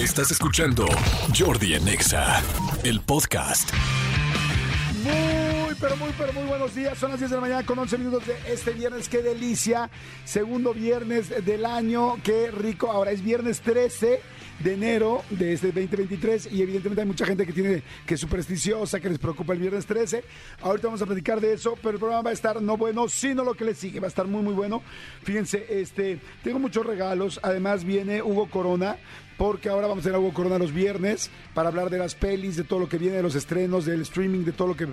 Estás escuchando Jordi en Exa, el podcast. Muy, pero muy, pero muy buenos días. Son las 10 de la mañana con 11 minutos de este viernes. ¡Qué delicia! Segundo viernes del año. ¡Qué rico! Ahora es viernes 13 de enero de este 2023 y evidentemente hay mucha gente que tiene que es supersticiosa, que les preocupa el viernes 13. Ahorita vamos a platicar de eso, pero el programa va a estar no bueno, sino lo que le sigue, va a estar muy muy bueno. Fíjense, este, tengo muchos regalos, además viene Hugo Corona porque ahora vamos a tener Hugo Corona los viernes para hablar de las pelis, de todo lo que viene, de los estrenos, del streaming, de todo lo que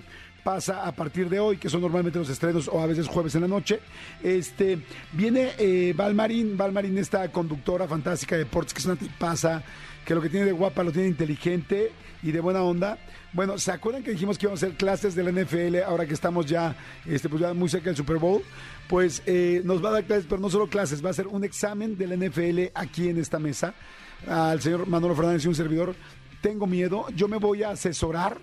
pasa a partir de hoy, que son normalmente los estrenos o a veces jueves en la noche. Este, viene eh, Valmarín, Valmarín, esta conductora fantástica de deportes, que es una tipaza, que lo que tiene de guapa lo tiene inteligente y de buena onda. Bueno, ¿se acuerdan que dijimos que íbamos a hacer clases de la NFL ahora que estamos ya, este, pues ya muy cerca del Super Bowl? Pues eh, nos va a dar clases, pero no solo clases, va a ser un examen de la NFL aquí en esta mesa al señor Manolo Fernández y un servidor. Tengo miedo, yo me voy a asesorar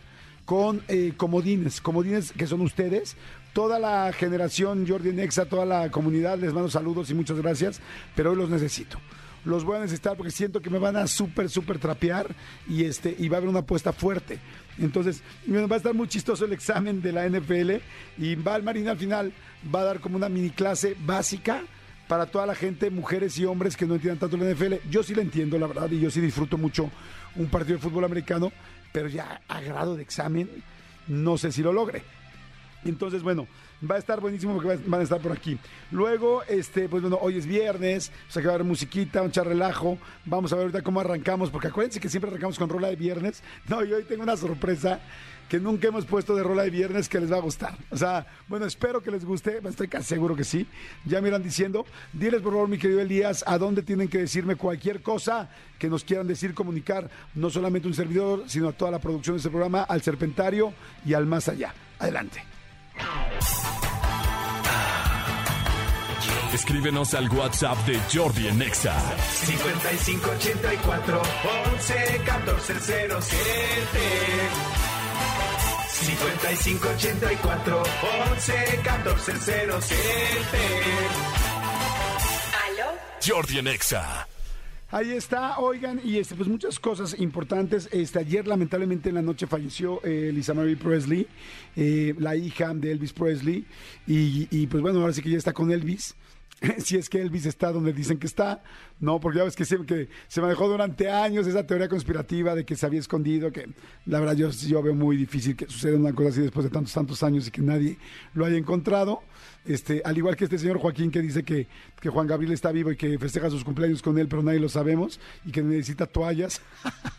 con eh, comodines, comodines que son ustedes. Toda la generación Jordi Nexa, toda la comunidad, les mando saludos y muchas gracias, pero hoy los necesito. Los voy a necesitar porque siento que me van a súper, súper trapear y, este, y va a haber una apuesta fuerte. Entonces, va a estar muy chistoso el examen de la NFL y Val Marina al final va a dar como una mini clase básica para toda la gente, mujeres y hombres que no entiendan tanto la NFL. Yo sí la entiendo, la verdad, y yo sí disfruto mucho un partido de fútbol americano, pero ya a grado de examen, no sé si lo logre. Entonces, bueno, va a estar buenísimo porque van a estar por aquí. Luego, este, pues bueno, hoy es viernes, o sea que va a haber musiquita, un charrelajo. Vamos a ver ahorita cómo arrancamos, porque acuérdense que siempre arrancamos con rola de viernes. No, y hoy tengo una sorpresa que nunca hemos puesto de rola de viernes que les va a gustar. O sea, bueno, espero que les guste, estoy casi seguro que sí. Ya me irán diciendo, diles por favor, mi querido Elías, a dónde tienen que decirme cualquier cosa que nos quieran decir, comunicar, no solamente un servidor, sino a toda la producción de este programa, al Serpentario y al más allá. Adelante. Escríbenos al WhatsApp de Jordi en Exa. 5584 11 14 07 5584 11 14 07 ¿Aló? Jordi en Exa. Ahí está, oigan, y este, pues muchas cosas importantes. Este, ayer lamentablemente en la noche falleció eh, Lisa Marie Presley, eh, la hija de Elvis Presley, y, y pues bueno, ahora sí que ya está con Elvis. si es que Elvis está donde dicen que está, no, porque ya ves que, que se manejó durante años esa teoría conspirativa de que se había escondido, que la verdad yo, yo veo muy difícil que suceda una cosa así después de tantos, tantos años y que nadie lo haya encontrado. Este, al igual que este señor Joaquín que dice que, que Juan Gabriel está vivo y que festeja sus cumpleaños con él, pero nadie lo sabemos, y que necesita toallas.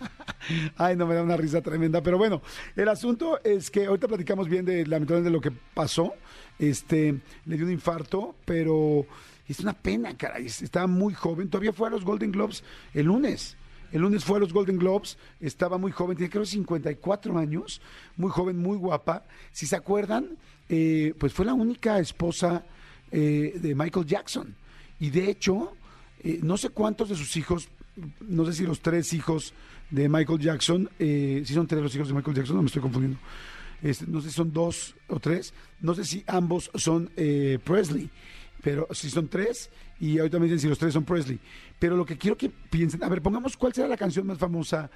Ay, no me da una risa tremenda. Pero bueno, el asunto es que ahorita platicamos bien de lamentablemente de lo que pasó. Este, le dio un infarto, pero es una pena, caray. Estaba muy joven. Todavía fue a los Golden Globes el lunes. El lunes fue a los Golden Globes, estaba muy joven, tiene creo 54 años, muy joven, muy guapa. Si se acuerdan, eh, pues fue la única esposa eh, de Michael Jackson. Y de hecho, eh, no sé cuántos de sus hijos, no sé si los tres hijos de Michael Jackson, si son tres los hijos de Michael Jackson, no me estoy confundiendo. No sé si son dos o tres, no sé si ambos son Presley pero si son tres, y ahorita me dicen si los tres son Presley. Pero lo que quiero que piensen, a ver, pongamos cuál será la canción más famosa.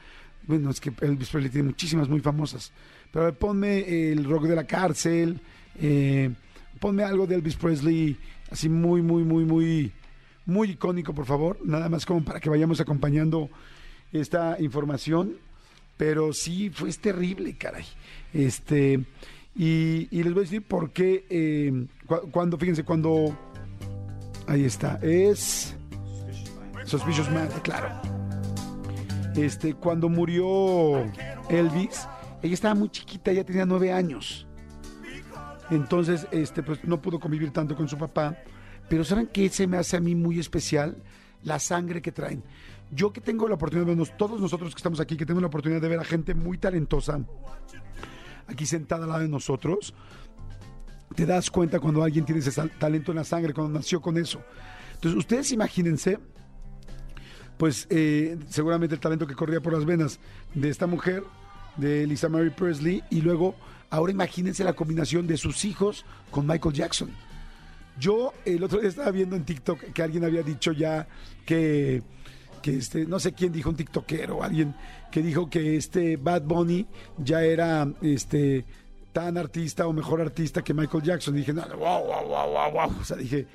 Bueno, es que Elvis Presley tiene muchísimas muy famosas. Pero a ver, ponme el rock de la cárcel, eh, ponme algo de Elvis Presley, así muy, muy, muy, muy, muy icónico, por favor. Nada más como para que vayamos acompañando esta información. Pero sí, fue terrible, caray. Este, y, les voy a decir por qué, eh, cuando, fíjense, cuando Ahí está. Es Suspicious Man, claro. Este, cuando murió Elvis, ella estaba muy chiquita, ella tenía nueve años. Entonces, este, pues no pudo convivir tanto con su papá. Pero ¿saben qué se me hace a mí muy especial? La sangre que traen. Yo que tengo la oportunidad todos nosotros que estamos aquí, que tenemos la oportunidad de ver a gente muy talentosa aquí sentada al lado de nosotros, te das cuenta cuando alguien tiene ese talento en la sangre, cuando nació con eso. Entonces, ustedes imagínense, pues eh, seguramente el talento que corría por las venas de esta mujer, de Lisa Mary Presley, y luego, ahora imagínense la combinación de sus hijos con Michael Jackson. Yo el otro día estaba viendo en TikTok que alguien había dicho ya que que este, no sé quién dijo, un tiktokero alguien que dijo que este Bad Bunny ya era este tan artista o mejor artista que Michael Jackson. Y dije, no, wow, wow, wow, wow, wow. O sea, dije,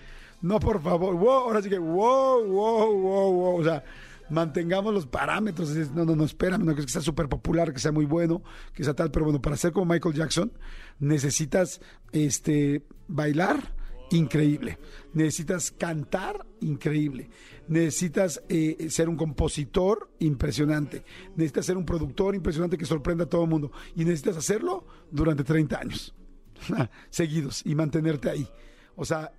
no, por favor, wow, ahora sí que, wow, wow, wow, wow. O sea, mantengamos los parámetros. No, no, no, espérame, no que sea súper popular, que sea muy bueno, que sea tal, pero bueno, para ser como Michael Jackson necesitas este bailar increíble, necesitas cantar increíble, necesitas eh, ser un compositor impresionante, necesitas ser un productor impresionante que sorprenda a todo el mundo y necesitas hacerlo durante 30 años seguidos y mantenerte ahí. O sea,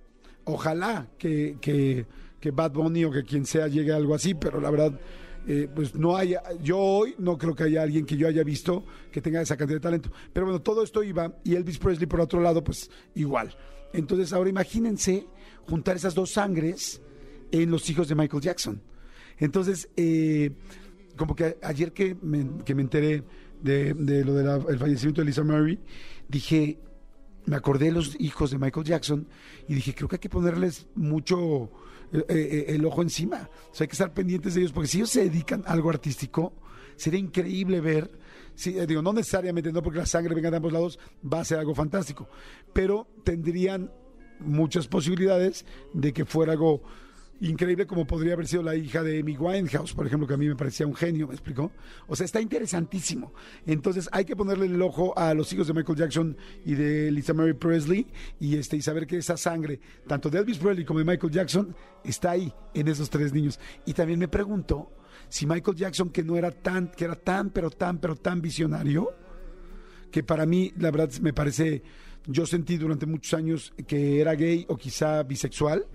ojalá que, que, que Bad Bunny o que quien sea llegue a algo así, pero la verdad, eh, pues no haya, yo hoy no creo que haya alguien que yo haya visto que tenga esa cantidad de talento. Pero bueno, todo esto iba y Elvis Presley por otro lado, pues igual. Entonces ahora imagínense juntar esas dos sangres en los hijos de Michael Jackson. Entonces, eh, como que ayer que me, que me enteré de, de lo del fallecimiento de Lisa Murray, dije, me acordé de los hijos de Michael Jackson y dije, creo que hay que ponerles mucho eh, eh, el ojo encima. O sea, hay que estar pendientes de ellos, porque si ellos se dedican a algo artístico, sería increíble ver, digo, no necesariamente, no porque la sangre venga de ambos lados, va a ser algo fantástico, pero tendrían muchas posibilidades de que fuera algo increíble como podría haber sido la hija de Amy Winehouse, por ejemplo, que a mí me parecía un genio, ¿me explicó? O sea, está interesantísimo. Entonces hay que ponerle el ojo a los hijos de Michael Jackson y de Lisa Mary Presley y, este, y saber que esa sangre, tanto de Elvis Presley como de Michael Jackson, está ahí en esos tres niños. Y también me pregunto si Michael Jackson, que no era tan, que era tan, pero tan, pero tan visionario, que para mí, la verdad, me parece, yo sentí durante muchos años que era gay o quizá bisexual,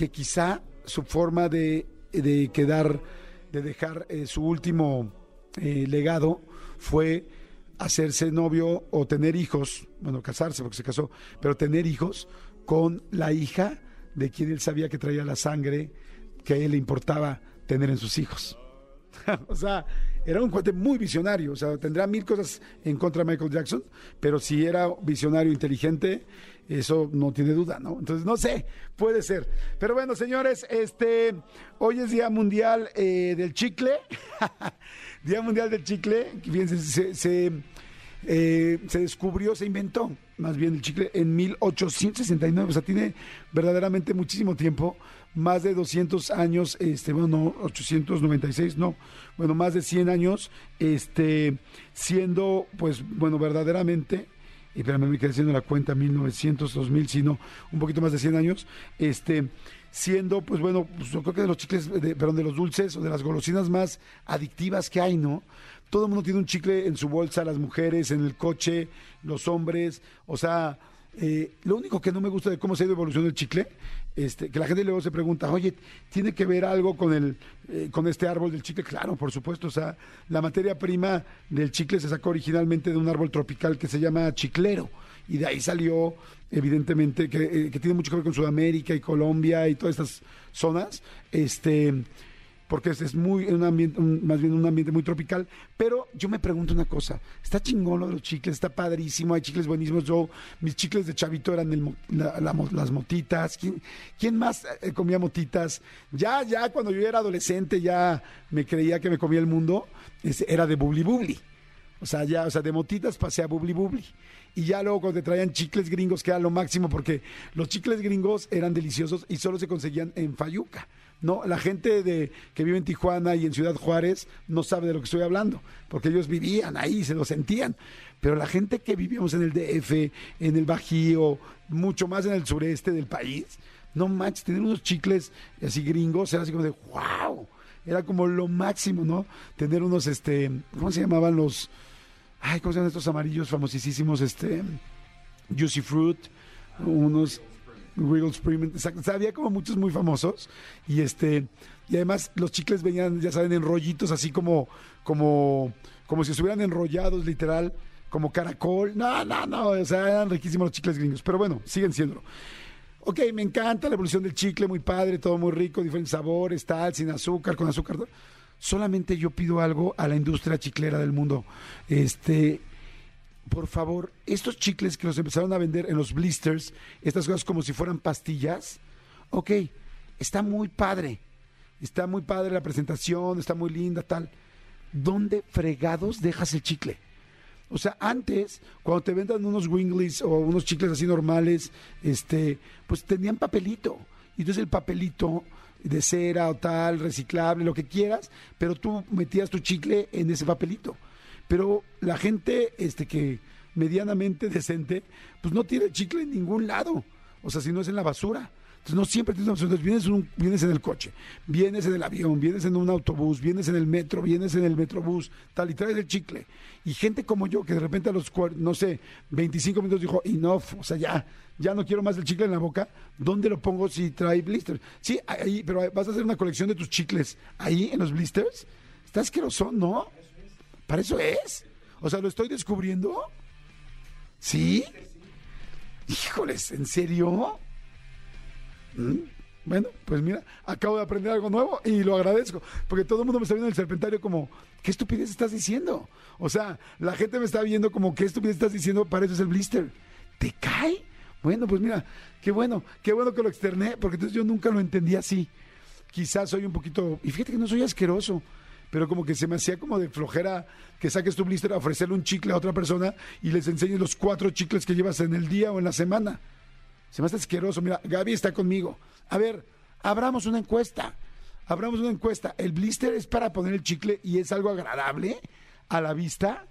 que quizá su forma de, de quedar, de dejar eh, su último eh, legado fue hacerse novio o tener hijos, bueno, casarse porque se casó, pero tener hijos con la hija de quien él sabía que traía la sangre que a él le importaba tener en sus hijos. o sea, era un cuate muy visionario, o sea, tendrá mil cosas en contra de Michael Jackson, pero si era visionario, inteligente, eso no tiene duda, ¿no? Entonces, no sé, puede ser. Pero bueno, señores, este, hoy es Día Mundial eh, del Chicle, Día Mundial del Chicle, fíjense, se, se, eh, se descubrió, se inventó más bien el chicle en 1869, o sea, tiene verdaderamente muchísimo tiempo, más de 200 años, este, bueno, no, 896, no, bueno, más de 100 años, este, siendo, pues, bueno, verdaderamente, y espérame, me quedé haciendo la cuenta, 1900, 2000, sino un poquito más de 100 años, este, siendo, pues bueno, pues, yo creo que de los chicles, de, perdón, de los dulces o de las golosinas más adictivas que hay, ¿no? Todo el mundo tiene un chicle en su bolsa, las mujeres, en el coche, los hombres, o sea, eh, lo único que no me gusta de cómo se ha ido evolucionando el chicle, este, que la gente luego se pregunta, oye, ¿tiene que ver algo con el, eh, con este árbol del chicle? Claro, por supuesto, o sea, la materia prima del chicle se sacó originalmente de un árbol tropical que se llama chiclero y de ahí salió evidentemente que, eh, que tiene mucho que ver con Sudamérica y Colombia y todas estas zonas, este porque es, es muy un ambiente, más bien un ambiente muy tropical. Pero yo me pregunto una cosa, está chingón los chicles, está padrísimo, hay chicles buenísimos. Yo, mis chicles de chavito eran el las motitas. ¿Quién, quién más eh, comía motitas? Ya, ya cuando yo era adolescente ya me creía que me comía el mundo, era de bubli bubli. O sea, ya, o sea, de motitas pasé a bubli bubli. Y ya luego cuando te traían chicles gringos, que era lo máximo, porque los chicles gringos eran deliciosos y solo se conseguían en Fayuca. No, la gente de, que vive en Tijuana y en Ciudad Juárez no sabe de lo que estoy hablando, porque ellos vivían ahí, se lo sentían. Pero la gente que vivíamos en el DF, en el Bajío, mucho más en el sureste del país, no manches, tener unos chicles así gringos era así como de wow. Era como lo máximo, ¿no? Tener unos, este, ¿cómo se llamaban los? Ay, ¿cómo se llaman estos amarillos famosísimos? Este, Juicy Fruit, unos Wiggle Spring, había como muchos muy famosos y este y además los chicles venían, ya saben, en rollitos así como como como si estuvieran enrollados literal, como caracol. No, no, no, o sea, eran riquísimos los chicles gringos, pero bueno, siguen siendo. Ok, me encanta la evolución del chicle, muy padre, todo muy rico, diferentes sabores, tal, sin azúcar, con azúcar. Solamente yo pido algo a la industria chiclera del mundo. Este, por favor, estos chicles que los empezaron a vender en los blisters, estas cosas como si fueran pastillas, ok, está muy padre. está muy padre la presentación, está muy linda, tal. ¿Dónde fregados dejas el chicle? O sea, antes, cuando te vendan unos Wingleys o unos chicles así normales, este, pues tenían papelito. Y entonces el papelito de cera o tal, reciclable, lo que quieras, pero tú metías tu chicle en ese papelito. Pero la gente este, que medianamente decente, pues no tiene chicle en ningún lado. O sea, si no es en la basura. Entonces no siempre tienes opción. Entonces vienes, en un- vienes en el coche, vienes en el avión, vienes en un autobús, vienes en el metro, vienes en el metrobús, tal, y traes el chicle. Y gente como yo, que de repente a los, no sé, 25 minutos dijo, enough, o sea, ya, ya no quiero más el chicle en la boca, ¿dónde lo pongo si trae blisters? Sí, ahí, pero vas a hacer una colección de tus chicles ahí en los blisters. Está asqueroso, ¿no? Para eso es. O sea, lo estoy descubriendo. ¿Sí? Híjoles, ¿en serio? Mm, Bueno, pues mira, acabo de aprender algo nuevo y lo agradezco, porque todo el mundo me está viendo en el serpentario como, ¿qué estupidez estás diciendo? O sea, la gente me está viendo como, ¿qué estupidez estás diciendo? Para eso es el blister. ¿Te cae? Bueno, pues mira, qué bueno, qué bueno que lo externé, porque entonces yo nunca lo entendí así. Quizás soy un poquito, y fíjate que no soy asqueroso, pero como que se me hacía como de flojera que saques tu blister a ofrecerle un chicle a otra persona y les enseñes los cuatro chicles que llevas en el día o en la semana. Se me hace asqueroso. Mira, Gaby está conmigo. A ver, abramos una encuesta. Abramos una encuesta. ¿El blister es para poner el chicle y es algo agradable a la vista?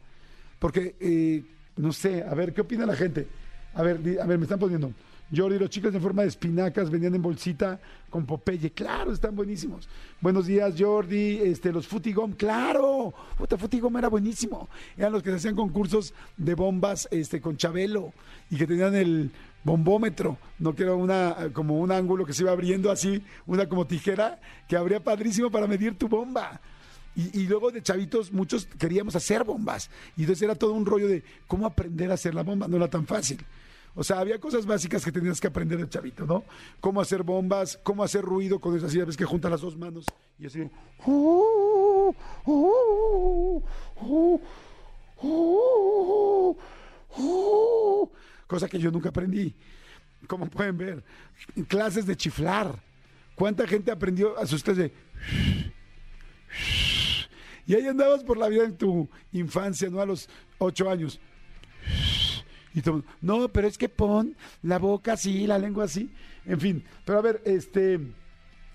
Porque, eh, no sé, a ver, ¿qué opina la gente? A ver, a ver, me están poniendo. Jordi, los chicles en forma de espinacas venían en bolsita con Popeye. Claro, están buenísimos. Buenos días, Jordi. Este, los Futigom, claro. Puta, Futigom era buenísimo. Eran los que se hacían concursos de bombas este, con Chabelo y que tenían el bombómetro, no que era una, como un ángulo que se iba abriendo así, una como tijera, que abría padrísimo para medir tu bomba. Y, luego de chavitos, muchos queríamos hacer bombas. Y entonces era todo un rollo de cómo aprender a hacer la bomba. No era tan fácil. O sea, había cosas básicas que tenías que aprender de chavito, ¿no? Cómo hacer bombas, cómo hacer ruido con esas ves que juntas las dos manos y así. Cosa que yo nunca aprendí. Como pueden ver, clases de chiflar. ¿Cuánta gente aprendió a sus de y ahí andabas por la vida en tu infancia, ¿no? A los ocho años. Y todo, no, pero es que pon la boca así, la lengua así. En fin, pero a ver, este,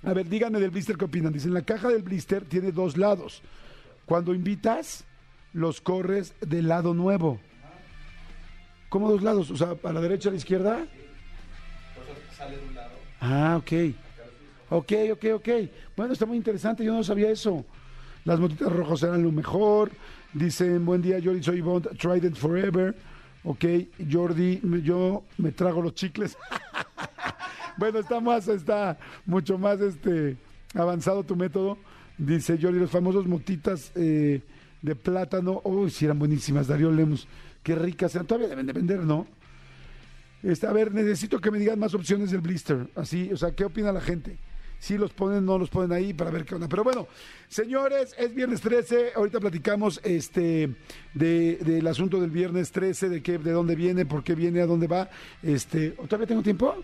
a ver, díganme del blister qué opinan. Dicen, la caja del blister tiene dos lados. Cuando invitas, los corres del lado nuevo. ¿Cómo dos lados? O sea, a la derecha, a la izquierda. Ah, ok. Ok, ok, ok. Bueno, está muy interesante, yo no sabía eso. Las motitas rojas eran lo mejor. Dicen, buen día, Jordi, soy Bond, Trident Forever. Ok, Jordi, yo me trago los chicles. bueno, está más, está mucho más este avanzado tu método. Dice Jordi, los famosos motitas eh, de plátano. Uy, sí, eran buenísimas, Darío Lemus. Qué ricas eran. Todavía deben de vender, ¿no? Este, a ver, necesito que me digan más opciones del blister. Así, o sea, ¿qué opina la gente? Si los ponen, no los ponen ahí para ver qué onda. Pero bueno, señores, es viernes 13. Ahorita platicamos este de, del asunto del viernes 13, de qué, de dónde viene, por qué viene, a dónde va. Este, ¿todavía tengo tiempo?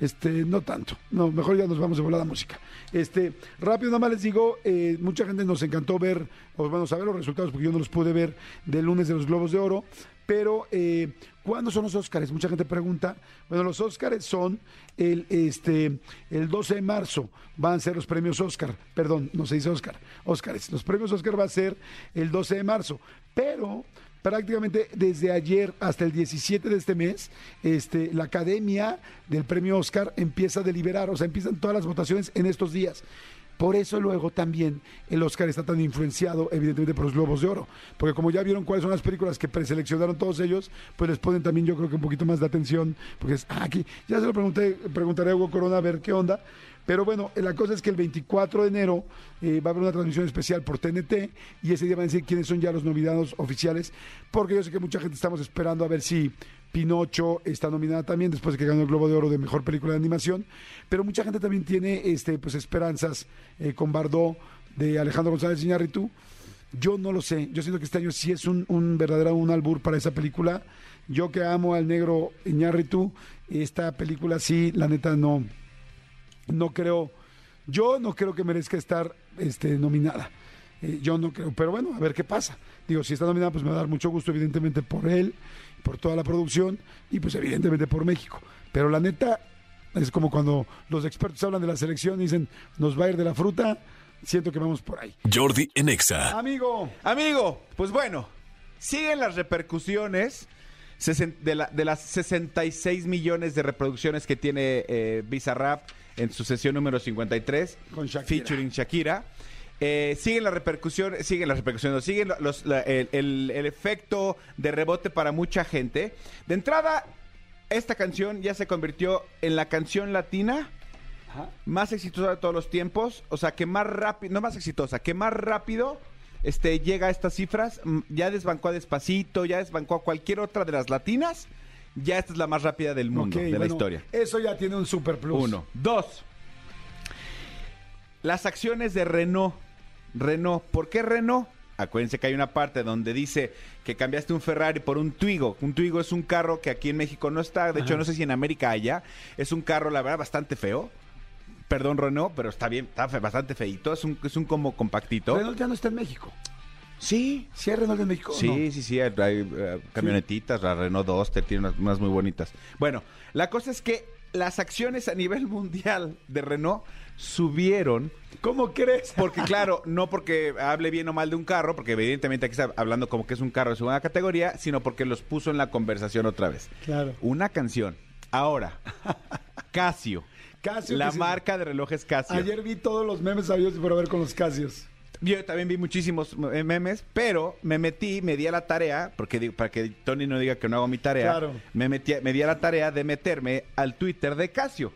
Este, no tanto. No, mejor ya nos vamos de volada a música. Este, rápido nada más les digo, eh, mucha gente nos encantó ver, o bueno, saber los resultados, porque yo no los pude ver del lunes de los Globos de Oro. Pero, eh, ¿cuándo son los Óscares? Mucha gente pregunta. Bueno, los Óscares son el, este, el 12 de marzo. Van a ser los premios Óscar. Perdón, no se dice Óscar. Óscares. Los premios Óscar va a ser el 12 de marzo. Pero prácticamente desde ayer hasta el 17 de este mes, este, la Academia del Premio Oscar empieza a deliberar, o sea, empiezan todas las votaciones en estos días. Por eso luego también el Oscar está tan influenciado, evidentemente, por los Globos de Oro. Porque como ya vieron cuáles son las películas que preseleccionaron todos ellos, pues les ponen también yo creo que un poquito más de atención. Porque es, ah, aquí, ya se lo pregunté, preguntaré a Hugo Corona a ver qué onda. Pero bueno, la cosa es que el 24 de enero eh, va a haber una transmisión especial por TNT y ese día van a decir quiénes son ya los nominados oficiales, porque yo sé que mucha gente estamos esperando a ver si Pinocho está nominada también después de que ganó el Globo de Oro de Mejor Película de Animación, pero mucha gente también tiene este, pues, esperanzas eh, con Bardot de Alejandro González Iñárritu. Yo no lo sé, yo siento que este año sí es un, un verdadero un albur para esa película. Yo que amo al negro Iñárritu, esta película sí, la neta no, no creo Yo no creo que merezca estar este, nominada. Eh, yo no creo, pero bueno, a ver qué pasa. Digo, si está nominada, pues me va a dar mucho gusto, evidentemente, por él, por toda la producción y pues evidentemente por México. Pero la neta, es como cuando los expertos hablan de la selección y dicen, nos va a ir de la fruta, siento que vamos por ahí. Jordi en Exa. Amigo, Amigo, pues bueno, siguen las repercusiones de, la- de las 66 millones de reproducciones que tiene eh, Bizarrap en su sesión número 53, Con Shakira. featuring Shakira. Eh, siguen las repercusiones, siguen las repercusiones, siguen los- la- el, el- el efecto de rebote para mucha gente. De entrada, esta canción ya se convirtió en la canción latina Ajá. más exitosa de todos los tiempos, o sea, que más rápido, no más exitosa, que más rápido este, llega a estas cifras, mm, ya desbancó a Despacito, ya desbancó a cualquier otra de las latinas, ya esta es la más rápida del mundo, ok, de la bueno, historia. Eso ya tiene un super plus. Uno. Dos. Las acciones de Renault. Renault. ¿Por qué Renault? Acuérdense que hay una parte donde dice que cambiaste un Ferrari por un Twigo. Un Twigo es un carro que aquí en México no está. De hecho, no sé si en América haya. Es un carro, la verdad, bastante feo. Perdón, Renault, pero está bien, está fe- bastante feito. Es un, es un como compactito. Renault ya no está en México. Sí. ¿Sí hay Renault en México? Sí, no? sí, sí, hay, hay, eh, camionetitas, la Renault Duster tiene unas, unas muy bonitas. Bueno, la cosa es que las acciones a nivel mundial de Renault subieron ¿Cómo crees? porque claro, no porque hable bien o mal de un carro, porque evidentemente aquí está hablando como que es un carro de segunda categoría, sino porque los puso en la conversación otra vez. Claro. Una canción. Ahora, Casio. Casio, la marca de relojes Casio. Ayer vi todos los memes sabidos por ver con los Casios. Yo también vi muchísimos eh, memes, pero me metí, me di a la tarea, porque digo, para que Tony no diga que no hago mi tarea, Claro. me, metí, me di a la tarea de meterme al Twitter de Casio,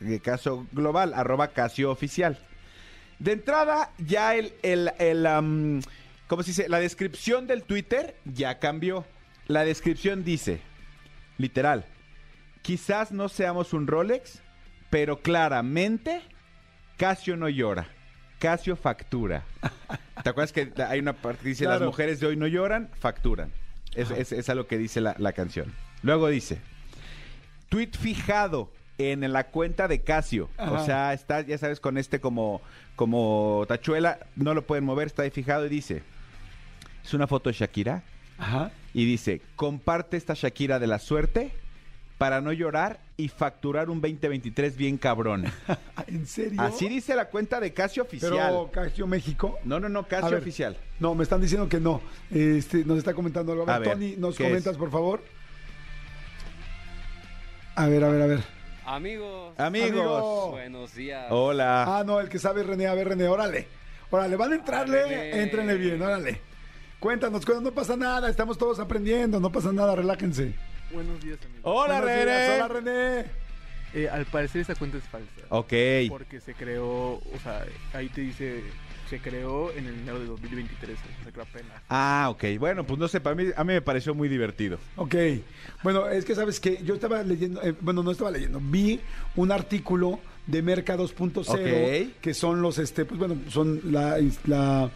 de Casio Global, arroba Casio Oficial. De entrada, ya el, el, el, ¿cómo se dice? La descripción del Twitter ya cambió. La descripción dice, literal, quizás no seamos un Rolex, pero claramente Casio no llora. Casio factura. ¿Te acuerdas que hay una parte que dice Claro. las mujeres de hoy no lloran, facturan? Es, es, es a lo que dice la, la canción. Luego dice, tweet fijado en la cuenta de Casio. Ajá. O sea, está, ya sabes, con este como, como tachuela, no lo pueden mover, está ahí fijado y dice, es una foto de Shakira Ajá. y dice, comparte esta Shakira de la suerte para no llorar y facturar un 2023 bien cabrón. ¿En serio? Así dice la cuenta de Casio Oficial. Pero Casio México. No, no, no, Casio ver, Oficial. No, me están diciendo que no. Este, nos está comentando algo. A ver, A ver, Tony, ¿nos ¿qué comentas, es? por favor? A ver, a ver, a ver. Amigos, Amigos. Amigo. buenos días. Hola. Ah, no, el que sabe René. A ver, René, órale. Órale, van a entrarle, René. éntrenle bien, órale. Cuéntanos, cuéntanos, no pasa nada, estamos todos aprendiendo, no pasa nada, relájense. Buenos días, amigos. Hola, Buenos días, René. Hola, René. Eh, al parecer esta cuenta es falsa. Ok. Porque se creó, o sea, ahí te dice, se creó en el enero de 2023, o sea, que apenas. Ah, ok. Bueno, pues no sé, para mí, a mí me pareció muy divertido. Ok, bueno, es que sabes que yo estaba leyendo, eh, bueno, no estaba leyendo, vi un artículo de Merca 2.0, Ok. que son los, este, pues bueno, son la, la,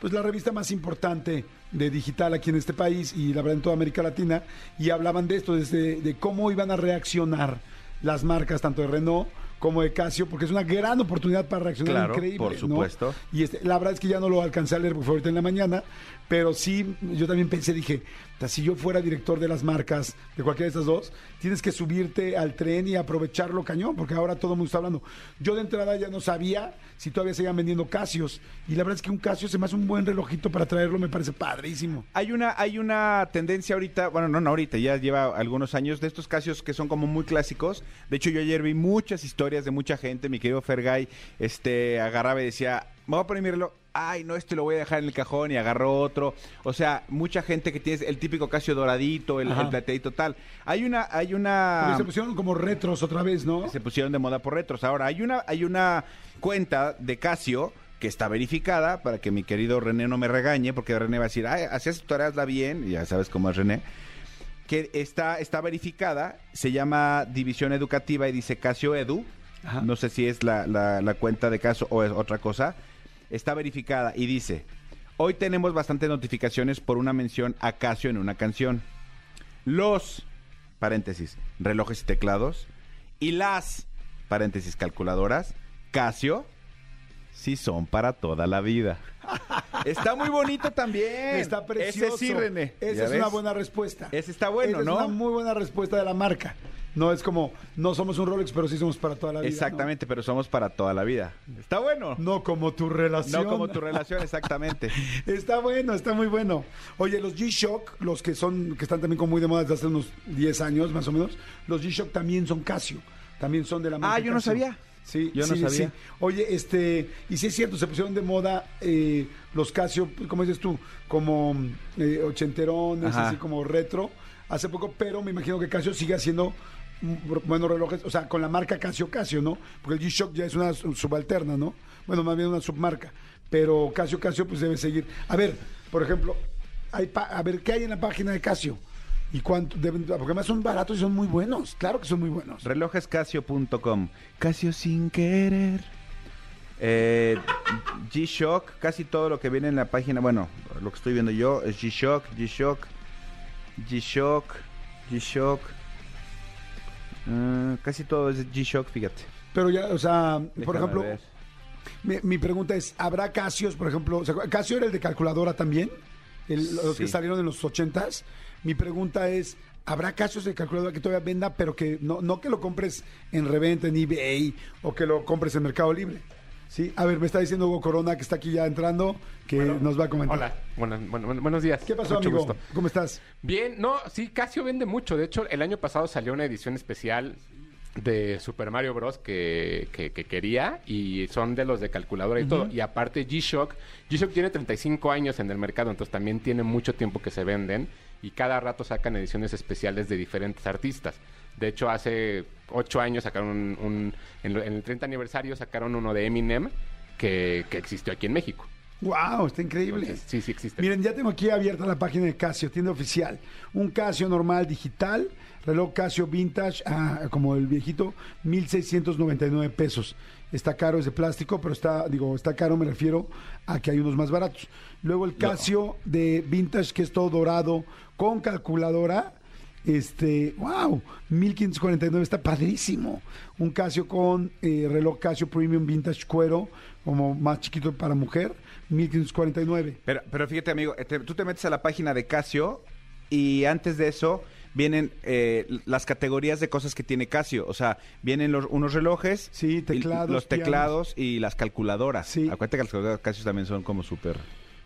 pues la revista más importante de digital aquí en este país y la verdad en toda América Latina, y hablaban de esto, desde de cómo iban a reaccionar las marcas, tanto de Renault como de Casio, porque es una gran oportunidad para reaccionar Claro, increíble. por ¿no? supuesto. Y este, la verdad es que ya no lo alcancé a leer porque fue ahorita en la mañana, pero sí, yo también pensé, dije, "Ta, si yo fuera director de las marcas, de cualquiera de estas dos, tienes que subirte al tren y aprovecharlo cañón, porque ahora todo el mundo está hablando. Yo de entrada ya no sabía si todavía seguían vendiendo Casios, y la verdad es que un Casio se me hace un buen relojito para traerlo, me parece padrísimo. Hay una, hay una tendencia ahorita, bueno, no, no ahorita, ya lleva algunos años de estos Casios que son como muy clásicos. De hecho, yo ayer vi muchas historias de mucha gente, mi querido Fergay, este, agarraba y decía, voy a poner mi reloj, ay, no, este lo voy a dejar en el cajón y agarró otro. O sea, mucha gente que tiene el típico Casio doradito, el, Ajá. el plateadito tal. Hay una, hay una... se pusieron como retros otra vez, ¿no? se pusieron de moda por retros. Ahora, hay una, hay una cuenta de Casio que está verificada para que mi querido René no me regañe, porque René va a decir, ay, hacías tu tarea, hazla bien, y ya sabes cómo es René, que está, está verificada, se llama División Educativa y dice Casio Edu, Ajá. no sé si es la, la- la cuenta de Casio o es otra cosa, está verificada y dice, hoy tenemos bastantes notificaciones por una mención a Casio en una canción. Los, paréntesis, relojes y teclados, y las, paréntesis, calculadoras, Casio sí son para toda la vida. Está muy bonito también. Está precioso. Ese sí, René. Esa ¿Ya es ves? una buena respuesta. Ese está bueno, Esa ¿no? Es una muy buena respuesta de la marca. No es como, no somos un Rolex, pero sí somos para toda la vida. ¿no? Exactamente, pero somos para toda la vida. Está bueno. No como tu relación. No como tu relación, exactamente. Está bueno, está muy bueno. Oye, los G-Shock, los que son, que están también como muy de moda desde hace unos 10 años más o menos, los G-Shock también son Casio. También son de la marca Ah, yo no Casio. sabía. Sí, Yo no sí, sabía. sí. Oye, este, y sí es cierto, se pusieron de moda eh, los Casio, como dices tú, como eh, ochenterones, Ajá. así como retro, hace poco, pero me imagino que Casio sigue haciendo buenos relojes, o sea, con la marca Casio Casio, ¿no? Porque el G-Shock ya es una su- subalterna, ¿no? Bueno, más bien una submarca, pero Casio Casio pues debe seguir. A ver, por ejemplo, a ver, ¿qué hay en la página de Casio? ¿Y cuánto deben? Porque además son baratos y son muy buenos, claro que son muy buenos. Relojescasio.com. Casio sin querer. Eh, G-Shock, casi todo lo que viene en la página, bueno, lo que estoy viendo yo es G-Shock, G-Shock, G-Shock, G-Shock. Mm, casi todo es G-Shock, fíjate. Pero ya, o sea, por ejemplo, mi, mi pregunta es, ¿habrá Casios, por ejemplo? o sea, ¿Casio era el de calculadora también? El- los que salieron en los ochentas. Mi pregunta es, ¿habrá Casios de calculadora que todavía venda, pero que no, no que lo compres en reventa, en eBay, o que lo compres en Mercado Libre? Sí, a ver, me está diciendo Hugo Corona, que está aquí ya entrando, que nos va a comentar. Hola, buenas- bueno, bueno, buenos días. ¿Qué pasó, Mucho amigo? gusto. ¿Cómo estás? Bien, no, sí, Casio vende mucho. De hecho, el año pasado salió una edición especial de Super Mario Bros. que, que- que quería y son de los de calculadora y todo. Y aparte G-Shock, G-Shock tiene 35 años en el mercado, entonces también tiene mucho tiempo que se venden y cada rato sacan ediciones especiales de diferentes artistas. De hecho, hace 8 años sacaron un, un- en, el 30 aniversario sacaron uno de Eminem que, que existió aquí en México. ¡Wow! Está increíble. Entonces, sí, sí existe. Miren, ya tengo aquí abierta la página de Casio, tienda oficial. Un Casio normal digital, reloj Casio vintage, ah, como el viejito, 1,699 pesos. Está caro, es de plástico, pero está, digo, está caro, me refiero a que hay unos más baratos. Luego el Casio de vintage, que es todo dorado, con calculadora. Este, wow, 1549 está padrísimo. Un Casio con eh, reloj Casio Premium Vintage Cuero, como más chiquito para mujer, 1549. Pero, pero fíjate, amigo, eh, te- tú te metes a la página de Casio y antes de eso vienen eh, las categorías de cosas que tiene Casio. O sea, vienen los, unos relojes, Sí, y- teclados, los pianos. teclados y las calculadoras. Sí. Acuérdate que las calculadoras Casio también son como súper.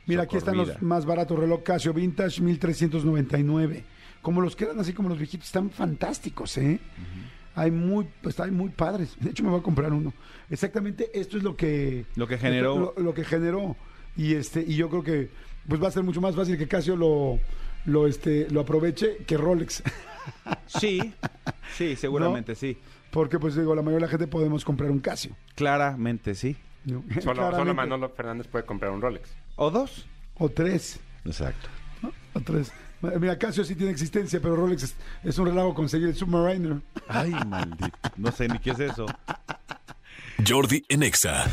Mira, aquí están los más baratos, reloj Casio Vintage, 1399. Como los quedan así como los viejitos, están fantásticos, ¿eh? Hay muy, pues hay muy padres. De hecho, me voy a comprar uno. Exactamente, esto es lo que Lo que generó. Lo, lo que generó. Y este, y yo creo que pues va a ser mucho más fácil que Casio lo, lo este, lo aproveche que Rolex. Sí, sí, seguramente sí. Porque pues digo, la mayoría de la gente podemos comprar un Casio. Claramente sí. ¿no? Solo, solo Claramente. Manolo Fernández puede comprar un Rolex. O dos. O tres. Exacto. ¿no? O tres. Mira, Casio sí tiene existencia, pero Rolex es, es un relajo conseguir el Submariner. Ay, maldito. No sé ni qué es eso. Jordi en Exa.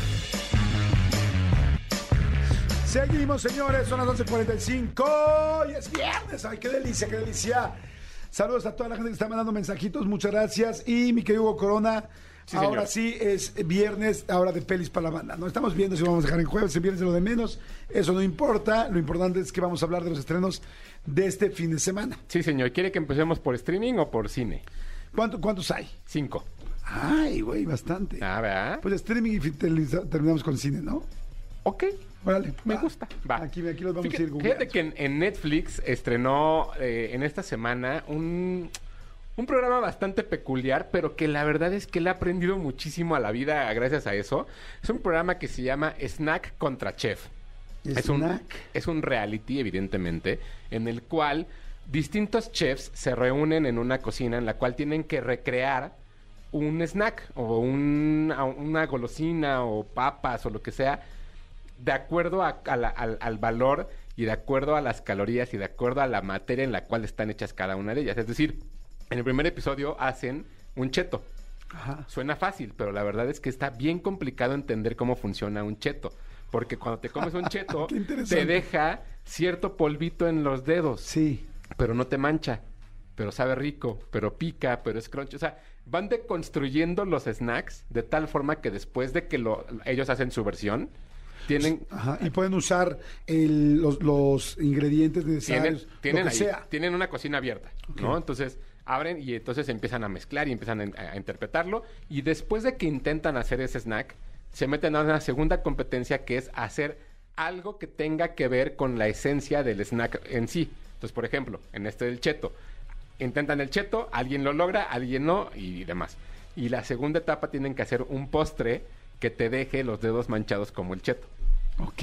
Seguimos, señores, son las 11.45 y es viernes. ¡Ay, qué delicia, qué delicia! Saludos a toda la gente que está mandando mensajitos, muchas gracias. Y mi querido Hugo Corona, Sí, ahora señor. sí es viernes, ahora de pelis para la banda. No estamos viendo si vamos a dejar en jueves, en viernes de lo de menos. Eso no importa, lo importante es que vamos a hablar de los estrenos de este fin de semana. Sí, señor. ¿Quiere que empecemos por streaming o por cine? ¿Cuánto- ¿Cuántos hay? Cinco. Ay, güey, bastante. Ah, ¿verdad? Pues streaming y terminamos con cine, ¿no? ok. Órale. Me va. gusta. Va. Aquí, aquí los vamos Fíjate, a ir fíjate que en, en Netflix estrenó eh, en esta semana un, un programa bastante peculiar, pero que la verdad es que le ha aprendido muchísimo a la vida gracias a eso. Es un programa que se llama Snack contra Chef. Es un, es un reality, evidentemente, en el cual distintos chefs se reúnen en una cocina en la cual tienen que recrear un snack o un- una golosina o papas o lo que sea de acuerdo a- a la- al, al valor y de acuerdo a las calorías y de acuerdo a la materia en la cual están hechas cada una de ellas. Es decir, en el primer episodio hacen un cheto. Ajá. Suena fácil, pero la verdad es que está bien complicado entender cómo funciona un cheto. Porque cuando te comes un cheto, te deja cierto polvito en los dedos, Sí. pero no te mancha. pero sabe rico, pero pica, pero es crunchy. O sea, van deconstruyendo los snacks de tal forma que después de que lo, ellos hacen su versión, tienen, Ajá, y pueden usar el- los, los ingredientes tienen, necesarios, tienen, lo que ahí- sea. tienen una cocina abierta, ¿no? Entonces abren y entonces empiezan a mezclar y empiezan a, interpretarlo. Y después de que intentan hacer ese snack, se meten a una segunda competencia que es hacer algo que tenga que ver con la esencia del snack en sí. Entonces, por ejemplo, en este del cheto, intentan el cheto, alguien lo logra, alguien no y demás. Y la segunda etapa tienen que hacer un postre que te deje los dedos manchados como el cheto. Ok.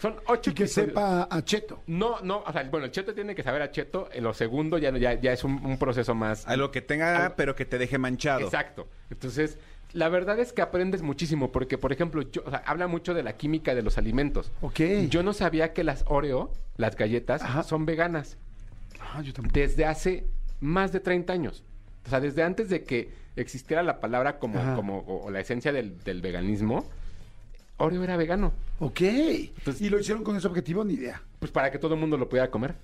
Son ocho Y que episodios. sepa a cheto. No, no, o sea, bueno, el cheto tiene que saber a cheto. En lo segundo ya, ya, ya es un, un proceso más. Algo que tenga, Algo- pero que te deje manchado. Exacto. Entonces, la verdad es que aprendes muchísimo porque, por ejemplo, yo, o sea, habla mucho de la química de los alimentos. Ok. Yo no sabía que las Oreo, las galletas, Ajá. son veganas Ah, yo tampoco. desde hace más de 30 años. O sea, desde antes de que existiera la palabra como, Ajá. como o, o la esencia del, del veganismo, Oreo era vegano. Ok. Entonces- ¿Y lo hicieron con ese objetivo? Ni idea. Pues para que todo el mundo lo pudiera comer.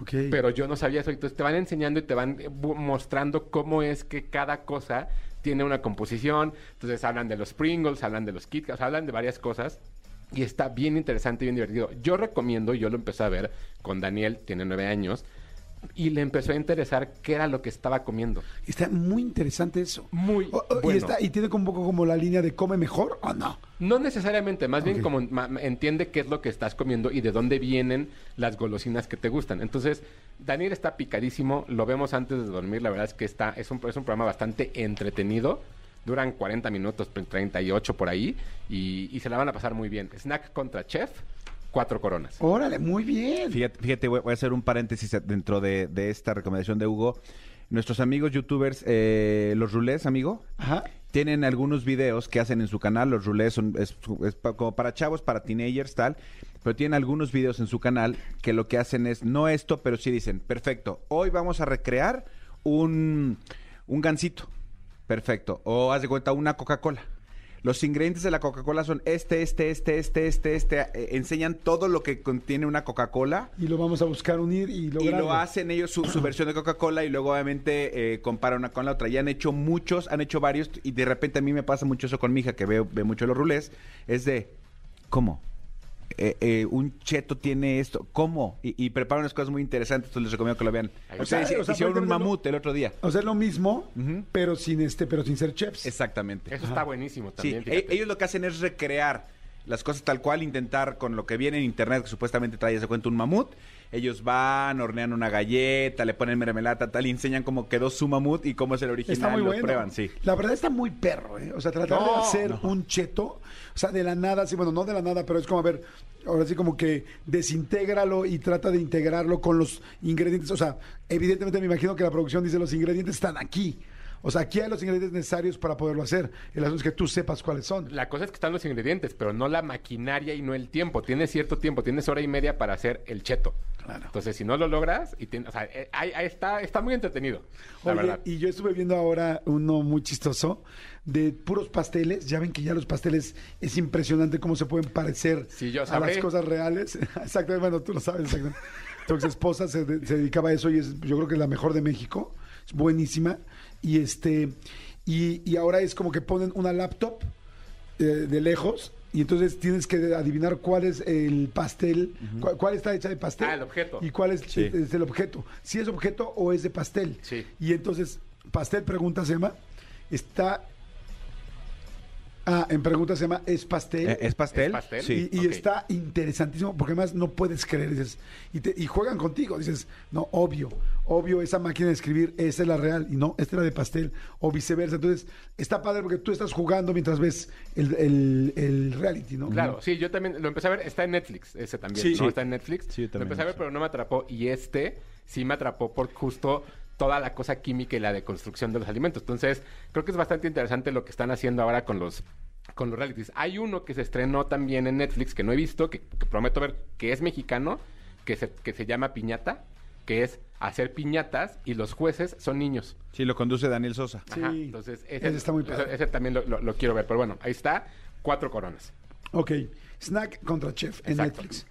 Ok. Pero yo no sabía eso. Entonces te van enseñando y te van eh, mostrando cómo es que cada cosa tiene una composición. Entonces hablan de los Pringles, hablan de los Kit Kats, hablan de varias cosas. Y está bien interesante y bien divertido. Yo recomiendo, yo lo empecé a ver con Daniel, tiene nueve años, y le empezó a interesar qué era lo que estaba comiendo. Está muy interesante eso. Muy bueno. y, está, y tiene un poco como la línea de come mejor o no. No necesariamente, más bien como ma- entiende qué es lo que estás comiendo y de dónde vienen las golosinas que te gustan. Entonces, Daniel está picadísimo, lo vemos antes de dormir, la verdad es que está, es un, es un programa bastante entretenido. Duran 40 minutos, 38 por ahí, y, y se la van a pasar muy bien. Snack contra chef, cuatro coronas. Órale, muy bien. Fíjate, fíjate, voy voy a hacer un paréntesis dentro de, de esta recomendación de Hugo. Nuestros amigos youtubers, eh, los rulés, amigo, Ajá. tienen algunos videos que hacen en su canal. Los rulés son es, es pa- como para chavos, para teenagers, tal. Pero tienen algunos videos en su canal que lo que hacen es, no esto, pero sí dicen, perfecto, hoy vamos a recrear un, un gansito. Perfecto. O haz de cuenta una Coca-Cola. Los ingredientes de la Coca-Cola son este, este, este, este, este, este. eh, enseñan todo lo que contiene una Coca-Cola. Y lo vamos a buscar unir y Y lograrlo. lo hacen ellos su, su versión de Coca-Cola y luego obviamente eh, comparan una con la otra. Ya han hecho muchos, han hecho varios y de repente a mí me pasa mucho eso con mi hija que ve, ve mucho los rulés. Es de, ¿cómo? Eh, eh, un cheto tiene esto, ¿cómo? Y, y preparan unas cosas muy interesantes, entonces les recomiendo que lo vean. O sea, O sea, hicieron un lo- mamut el otro día. O sea, es lo mismo, pero sin este, pero sin ser chefs. Exactamente. Eso está buenísimo Sí, también. e- ellos lo que hacen es recrear las cosas tal cual, intentar con lo que viene en internet, que supuestamente trae, se cuenta un mamut. Ellos van, hornean una galleta, le ponen mermelada, tal, y enseñan cómo quedó su mamut y cómo es el original. Está muy lo bueno. prueban, sí. La verdad está muy perro, ¿eh? O sea, tratar de No, hacer un cheto, o sea, de la nada, sí, bueno, no de la nada, pero es como, a ver, ahora sí como que desintégralo y trata de integrarlo con los ingredientes. O sea, evidentemente me imagino que la producción dice los ingredientes están aquí. O sea, aquí hay los ingredientes necesarios para poderlo hacer. El asunto es que tú sepas cuáles son. La cosa es que están los ingredientes, pero no la maquinaria y no el tiempo. Tienes cierto tiempo, tienes hora y media para hacer el cheto. Claro. Entonces, si no lo logras, y tienes, o sea, eh, ahí, ahí está, está muy entretenido, la Oye, verdad. y yo estuve viendo ahora uno muy chistoso de puros pasteles. Ya ven que ya los pasteles es impresionante cómo se pueden parecer Sí, yo a las cosas reales. Exactamente, bueno, tú lo sabes exactamente. Tu ex esposa se, de- se dedicaba a eso y es, yo creo que es la mejor de México. Es buenísima. Y este, y, y ahora es como que ponen una laptop eh, de lejos. Y entonces tienes que adivinar cuál es el pastel, cuál, cuál está hecha de pastel. Ah, el objeto. Y cuál es, Sí. es el objeto. Si es objeto o es de pastel. Sí. Y entonces, pastel, pregunta Sema, está... Ah, en pregunta Sema, ¿es pastel? Eh, ¿Es pastel? ¿Es pastel? Sí. Y, está interesantísimo porque además no puedes creer, dices, y, te- y juegan contigo, dices, no, obvio, obvio, esa máquina de escribir, esa es la real, y no, esta era de pastel, o viceversa. Entonces, está padre porque tú estás jugando mientras ves el, el- el reality, ¿no? Claro, sí, yo también lo empecé a ver, está en Netflix, ese también, Sí. ¿no? Sí. Está en Netflix. Sí, yo lo también empecé a ver, pero no me atrapó. Y este sí me atrapó por justo toda la cosa química y la deconstrucción de los alimentos. Entonces, creo que es bastante interesante lo que están haciendo ahora con los con los realities. Hay uno que se estrenó también en Netflix que no he visto, que, que prometo ver, que es mexicano, que se, que se llama Piñata, que es hacer piñatas y los jueces son niños. Sí, lo conduce Daniel Sosa. Sí. Entonces ese, Ese está muy ese- padre. ese también lo, lo- lo quiero ver, pero bueno, ahí está, cuatro coronas. Ok, Snack contra Chef en Exacto. Netflix.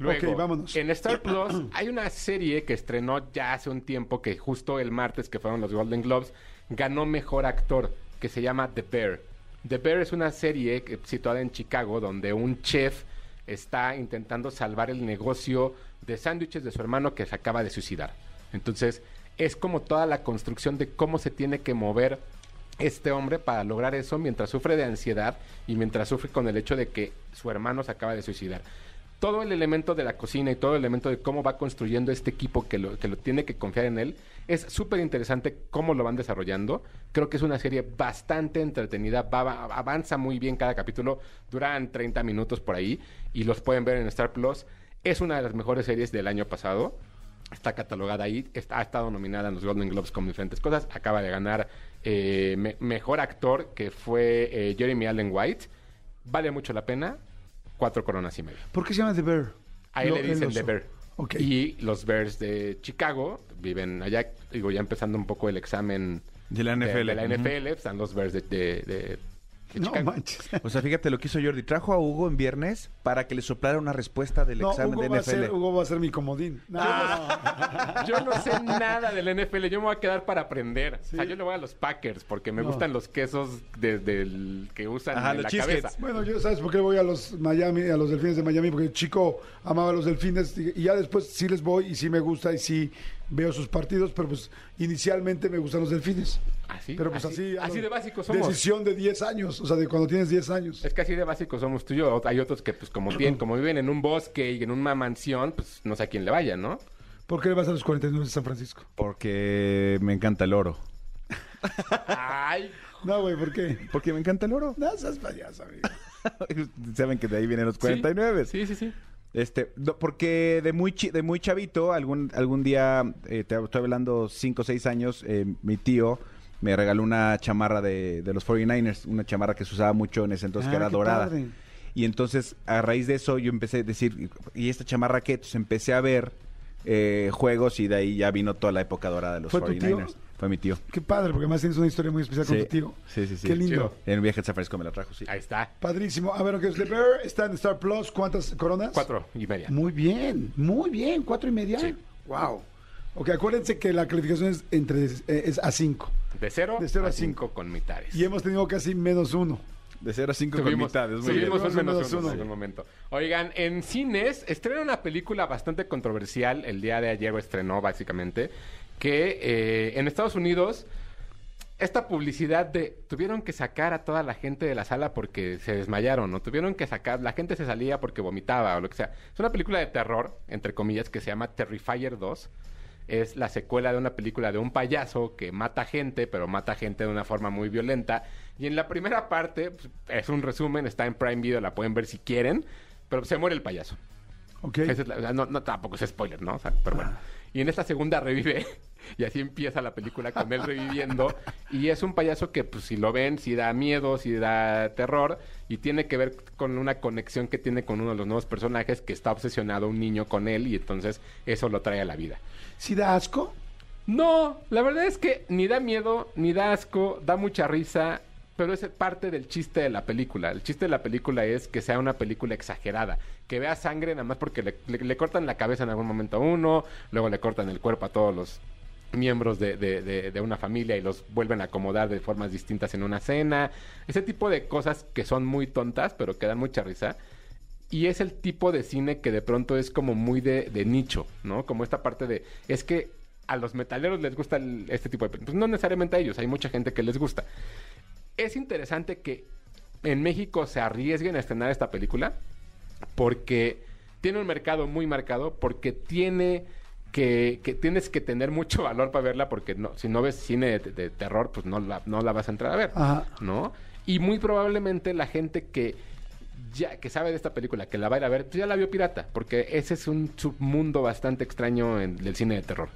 Luego, Ok, vámonos. en Star Plus hay una serie que estrenó ya hace un tiempo, que justo el martes que fueron los Golden Globes, ganó Mejor Actor, que se llama The Bear. The Bear es una serie situada en Chicago, donde un chef está intentando salvar el negocio de sándwiches de su hermano que se acaba de suicidar. Entonces, es como toda la construcción de cómo se tiene que mover este hombre para lograr eso mientras sufre de ansiedad y mientras sufre con el hecho de que su hermano se acaba de suicidar. Todo el elemento de la cocina y todo el elemento de cómo va construyendo este equipo que lo, que lo tiene que confiar en él es súper interesante cómo lo van desarrollando. Creo que es una serie bastante entretenida, va- va- avanza muy bien cada capítulo, duran 30 minutos por ahí y los pueden ver en Star Plus. Es una de las mejores series del año pasado está catalogada ahí, está, ha estado nominada en los Golden Globes con diferentes cosas, acaba de ganar eh, me- mejor actor que fue eh, Jeremy Allen White, vale mucho la pena, cuatro coronas y media. ¿Por qué se llama The Bear? Ahí Lo- le dicen. The Bear. Ok. Y los Bears de Chicago viven allá, digo, ya empezando un poco el examen De la NFL. de, la. NFL, están los Bears de, de- de- No Chicago. manches. O sea, fíjate lo que hizo Jordi. Trajo a Hugo en viernes para que le soplara una respuesta del No, examen Hugo de va, a NFL. ser, Hugo va a ser mi comodín. No, Yo no sé nada del NFL, yo me voy a quedar para aprender. O sea, yo le voy a los Packers porque me No. gustan los quesos desde el que usan Ajá, en la cabeza. Bueno, yo sabes por qué voy a los Miami, a los delfines de Miami, porque el chico amaba a los delfines y y ya después sí les voy y sí me gusta y sí veo sus partidos, pero pues inicialmente me gustan los delfines. Así, Pero pues así, a así los- de básicos somos. Decisión de 10 años, o sea, de cuando tienes 10 años. Es que así de básicos somos tú y yo. Hay otros que, pues, como, tienen, como viven en un bosque y en una mansión, pues, no sé a quién le vaya, ¿no? ¿Por qué le vas a los 49 de San Francisco? Porque me encanta el oro. Ay, No, güey, ¿por qué? Porque me encanta el oro. No seas payaso, amigo. Saben que de ahí vienen los 49. Sí, sí, sí. Este, no, porque de muy chi- de muy chavito, algún algún día, eh, te estoy hablando 5 o 6 años, eh, mi tío me regaló una chamarra de, de los 49ers, una chamarra que se usaba mucho en ese entonces, Ah, que era qué dorada. padre. Y entonces, a raíz de eso, yo empecé a decir, ¿y esta chamarra qué? Entonces empecé a ver eh, juegos y de ahí ya vino toda la época dorada de los ¿Fue tu 49ers. tío? Fue mi tío. Qué padre, porque además tienes una historia muy especial con Sí. tu tío. Sí, sí, sí. Qué lindo. En el viaje de San Francisco me la trajo, sí. Ahí está. Padrísimo. A ver, ¿qué es The Bear? Está en Star Plus. ¿Cuántas coronas? Cuatro y media. Muy bien, muy bien. ¿Cuatro y media? Sí. Wow. Ok, acuérdense que la calificación es entre eh, es a 5. De cero, De cero a a cinco con mitades. Y hemos tenido casi menos uno. De 0 a 5 con Tuvimos, mitades. Muy bien. tuvimos un menos un uno en algún momento. Oigan, en cines estrena una película bastante controversial. El día de ayer estrenó, básicamente. Que eh, en Estados Unidos, esta publicidad de tuvieron que sacar a toda la gente de la sala porque se desmayaron, o tuvieron que sacar, la gente se salía porque vomitaba o lo que sea. Es una película de terror, entre comillas, que se llama Terrifier 2 es la secuela de una película de un payaso que mata gente, pero mata gente de una forma muy violenta. Y en la primera parte, pues, es un resumen, está en Prime Video, la pueden ver si quieren, pero se muere el payaso. Ok. Es la- no, no, tampoco es spoiler, ¿no? O sea, pero bueno. Y en esta segunda revive, y así empieza la película con él reviviendo. Y es un payaso que, pues, si lo ven, si da miedo, si da terror, y tiene que ver con una conexión que tiene con uno de los nuevos personajes que está obsesionado un niño con él, y entonces eso lo trae a la vida. ¿Sí da asco? No, la verdad es que ni da miedo, ni da asco, da mucha risa, pero es parte del chiste de la película. El chiste de la película es que sea una película exagerada, que vea sangre nada más porque le, cortan la cabeza en algún momento a uno, luego le cortan el cuerpo a todos los miembros de, de- de- de una familia y los vuelven a acomodar de formas distintas en una cena. Ese tipo de cosas que son muy tontas, pero que dan mucha risa. Y es el tipo de cine que de pronto es como muy de, nicho, ¿no? Como esta parte de... Es que a los metaleros les gusta este tipo de... Pues no necesariamente a ellos, hay mucha gente que les gusta. Es interesante que en México se arriesguen a estrenar esta película porque tiene un mercado muy marcado, porque tiene que, que tienes que tener mucho valor para verla, porque no, si no ves cine de, de terror, pues no la, no la vas a entrar a ver, Ajá. ¿no? Y muy probablemente la gente que ya que sabe de esta película, que la va a ir a ver, pues ya la vio pirata, porque ese es un submundo bastante extraño en el cine de terror.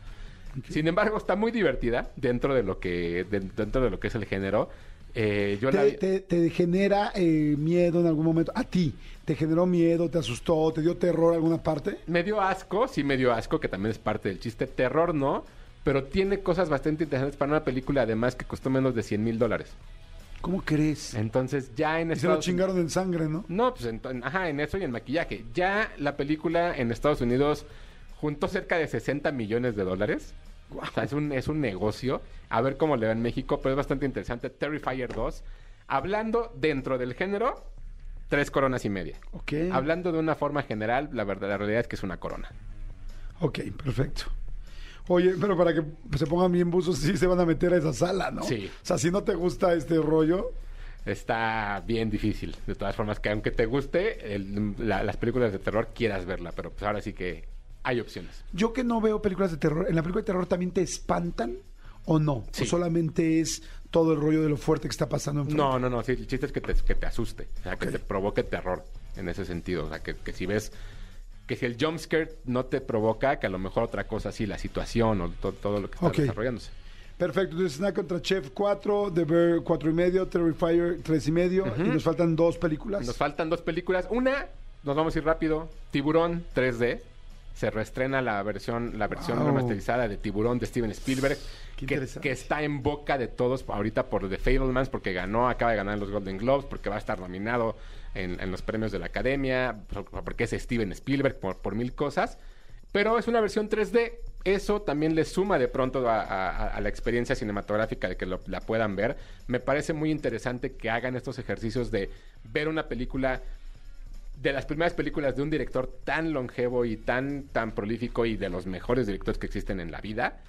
Sin embargo, está muy divertida dentro de lo que de- dentro de lo que es el género. Eh, yo ¿Te, vi- te- te genera eh, miedo en algún momento? ¿A ti? ¿Te generó miedo? ¿Te asustó? ¿Te dio terror alguna parte? Me dio asco, sí me dio asco, que también es parte del chiste. Terror no, pero tiene cosas bastante interesantes para una película, además, que costó menos de 100 mil dólares. ¿Cómo crees? Entonces ya en Y se lo Estados chingaron en sangre, ¿no? No, pues en, en- ajá, en eso y en maquillaje. Ya la película en Estados Unidos juntó cerca de 60 millones de dólares. O sea, es un, es un negocio. A ver cómo le va en México, pero es bastante interesante. Terrifier 2. Hablando dentro del género, tres coronas y media. Ok. Hablando de una forma general, la verdad, la realidad es que es una corona. Ok, perfecto. Oye, pero para que se pongan bien buzos, sí se van a meter a esa sala, ¿no? Sí. O sea, si no te gusta este rollo, Está bien difícil. De todas formas, que aunque te guste el- la- las películas de terror, quieras verla. Pero pues ahora sí que hay opciones. yo que no veo películas de terror, ¿en la película de terror también te espantan o no? Sí. ¿O solamente es todo el rollo de lo fuerte que está pasando en No, no, no. Sí, el chiste es que te, que te asuste. O sea, que te provoque terror en ese sentido. O sea, que, que si ves... Que si el jumpscare no te provoca, que a lo mejor otra cosa sí, la situación o to- todo lo que está desarrollándose. Perfecto, entonces Snack contra Chef 4, The Bear 4 y medio, Terrifier 3 y medio, y nos faltan dos películas. Nos faltan dos películas. Una, nos vamos a ir rápido. Tiburón 3D. Se reestrena la versión, la versión Wow. remasterizada de Tiburón de Steven Spielberg. Que, está en boca de todos ahorita por The Fablemans, porque ganó, acaba de ganar los Golden Globes, porque va a estar nominado en, en los premios de la Academia, por- porque es Steven Spielberg, por, por mil cosas. Pero es una versión 3D. Eso también le suma de pronto a, a- a la experiencia cinematográfica de que lo- la puedan ver. Me parece muy interesante que hagan estos ejercicios de ver una película de las primeras películas de un director tan longevo y tan, tan prolífico y de los mejores directores que existen en la vida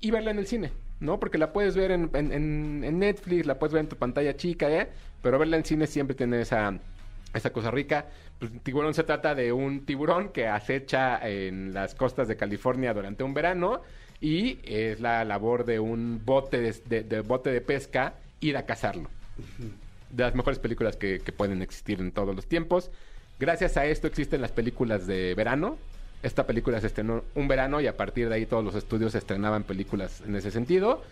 y verla en el cine, ¿no? Porque la puedes ver en, en- Netflix, la puedes ver en tu pantalla chica, ¿eh? Pero verla en cine siempre tiene esa, esa cosa rica. Pues, tiburón se trata de un tiburón que acecha en las costas de California durante un verano y es la labor de un bote de, de- de bote de pesca ir a cazarlo de las mejores películas que, que pueden existir en todos los tiempos. Gracias a esto existen las películas de verano. Esta película se estrenó un verano y a partir de ahí todos los estudios estrenaban películas en ese sentido.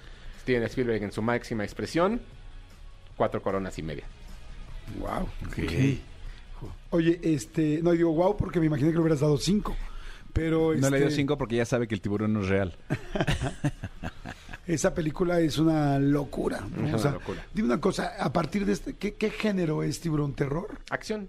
Steven Spielberg en su máxima expresión, cuatro coronas y media. Wow. Oye, este, no digo wow porque me imaginé que le hubieras dado cinco. Pero No le dio este, cinco porque ya sabe que el tiburón no es real. esa película es una locura. ¿no? Es O una locura. Dime una cosa, a partir de este, ¿qué, qué género es tiburón terror? Acción.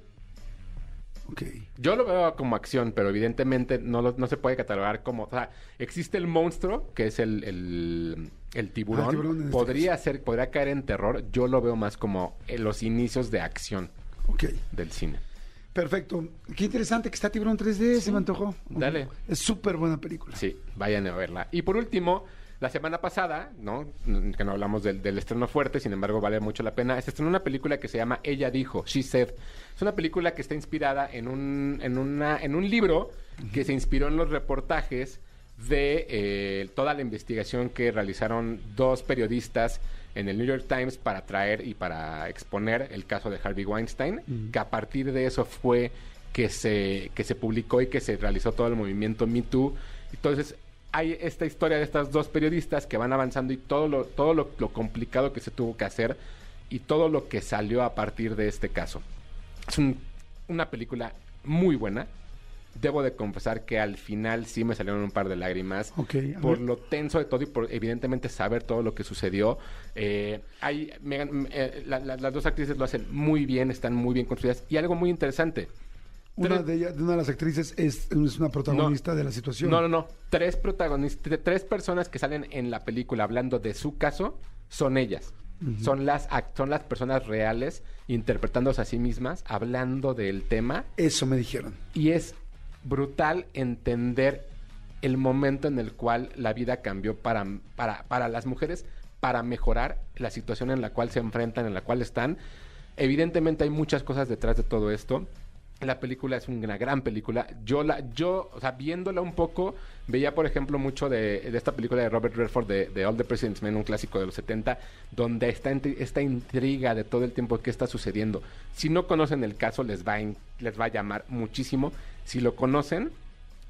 Ok. Yo lo veo como acción, pero evidentemente no, lo- no se puede catalogar como... O sea, existe el monstruo, que es el, el, el tiburón. Ah, el tiburón en este podría, ser, podría caer en terror. Yo lo veo más como en los inicios de acción Ok. del cine. Perfecto. Qué interesante que está Tiburón 3D, se me antojó. Dale. Es súper buena película. Sí, vayan a verla. Y por último, la semana pasada, ¿no? Que no hablamos del, del estreno fuerte, sin embargo vale mucho la pena. Se estrenó una película que se llama Ella dijo, She Said. Es una película que está inspirada en un, en una, en un libro que se inspiró en los reportajes de eh, toda la investigación que realizaron dos periodistas en el New York Times para traer y para exponer el caso de Harvey Weinstein, que a partir de eso fue que se, que se publicó y que se realizó todo el movimiento Me Too. Entonces, hay esta historia de estas dos periodistas que van avanzando y todo lo, todo lo, lo complicado que se tuvo que hacer y todo lo que salió a partir de este caso. Es un- una película muy buena. Debo de confesar que al final sí me salieron un par de lágrimas por ver. lo tenso de todo y por evidentemente saber todo lo que sucedió. Eh, hay, eh, la- la- las dos actrices lo hacen muy bien, están muy bien construidas. Y algo muy interesante. Una de ellas, de una de las actrices, es, es una protagonista de la situación. No, no, no. Tres protagonistas, tres personas que salen en la película hablando de su caso son ellas. Son las son las personas reales interpretándose a sí mismas, hablando del tema Eso me dijeron. y es brutal entender el momento en el cual la vida cambió para, para, para las mujeres, para mejorar la situación en la cual se enfrentan, en la cual están. Evidentemente hay muchas cosas detrás de todo esto. La película es una gran película. Yo, la, yo o sea, viéndola un poco, veía, por ejemplo, mucho de, esta película de Robert Redford, de, All the President's Men, un clásico de los 70, donde está esta intriga de todo el tiempo que está sucediendo. Si no conocen el caso, les va, a les va a llamar muchísimo. Si lo conocen,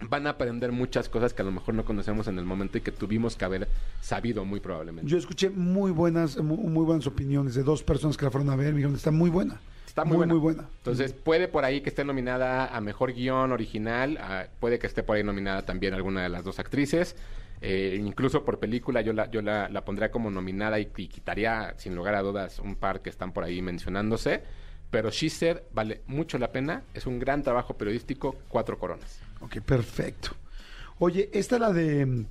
van a aprender muchas cosas que a lo mejor no conocemos en el momento y que tuvimos que haber sabido muy probablemente. Yo escuché muy buenas, muy, muy buenas opiniones de dos personas que la fueron a ver. Me dijeron, está muy buena. Está muy, Muy, buena. muy buena. Entonces, puede por ahí que esté nominada a Mejor Guión Original, a- puede que esté por ahí nominada también alguna de las dos actrices. Eh, incluso por película yo la, yo la, la pondría como nominada y, y quitaría, sin lugar a dudas, un par que están por ahí mencionándose. Pero She Said vale mucho la pena. Es un gran trabajo periodístico, cuatro coronas. Ok, perfecto. Oye, esta es la de mm,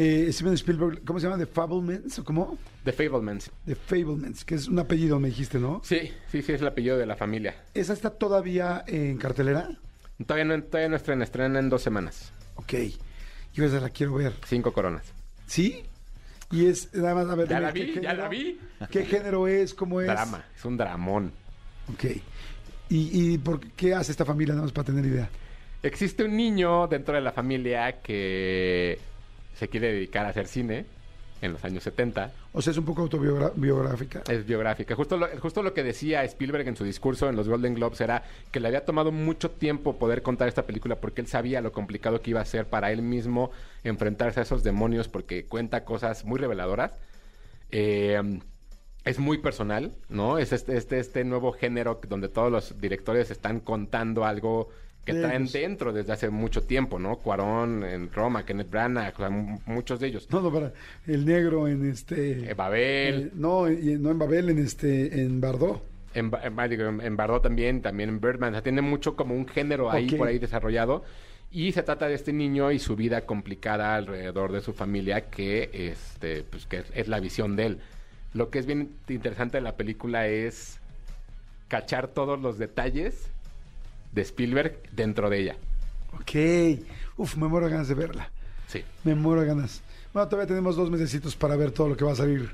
eh, Steven Spielberg, ¿cómo se llama? ¿The Fablemans? ¿O cómo? The Fablemans. The Fablemans, que es un apellido, me dijiste, ¿no? Sí, sí, sí, es el apellido de la familia. ¿Esa está todavía en cartelera? Todavía no, todavía no estrena, estrena en dos semanas. Ok. Yo esa la quiero ver. Cinco coronas. ¿Sí? Y es, nada más, a ver. Ya dime, la ¿qué vi, ya género? la vi. ¿Qué género es? ¿Cómo es? Drama, es un dramón. Ok. ¿Y, y por qué hace esta familia? Nada más para tener idea. Existe un niño dentro de la familia que se quiere dedicar a hacer cine en los años 70. O sea, es un poco autobiográfica. Es biográfica. Justo lo, justo lo que decía Spielberg en su discurso en los Golden Globes era que le había tomado mucho tiempo poder contar esta película porque él sabía lo complicado que iba a ser para él mismo enfrentarse a esos demonios porque cuenta cosas muy reveladoras. Eh, es muy personal, ¿no? Es este, este, este nuevo género donde todos los directores están contando algo que De traen ellos. dentro desde hace mucho tiempo, ¿no? Cuarón en Roma, Kenneth Branagh, o sea, m- muchos de ellos. No, no, para el negro en este... Eh, Babel. eh, no, no en Babel, en este, en Bardot. En, en, en- en Bardot también, también en Birdman. O sea, tiene mucho como un género ahí por ahí desarrollado. Y se trata de este niño y su vida complicada alrededor de su familia, que, este, pues, que es, es la visión de él. Lo que es bien interesante de la película es cachar todos los detalles de Spielberg dentro de ella. Ok. Uf, me muero de ganas de verla. Sí. Me muero de ganas. Bueno, todavía tenemos dos mesecitos para ver todo lo que va a salir,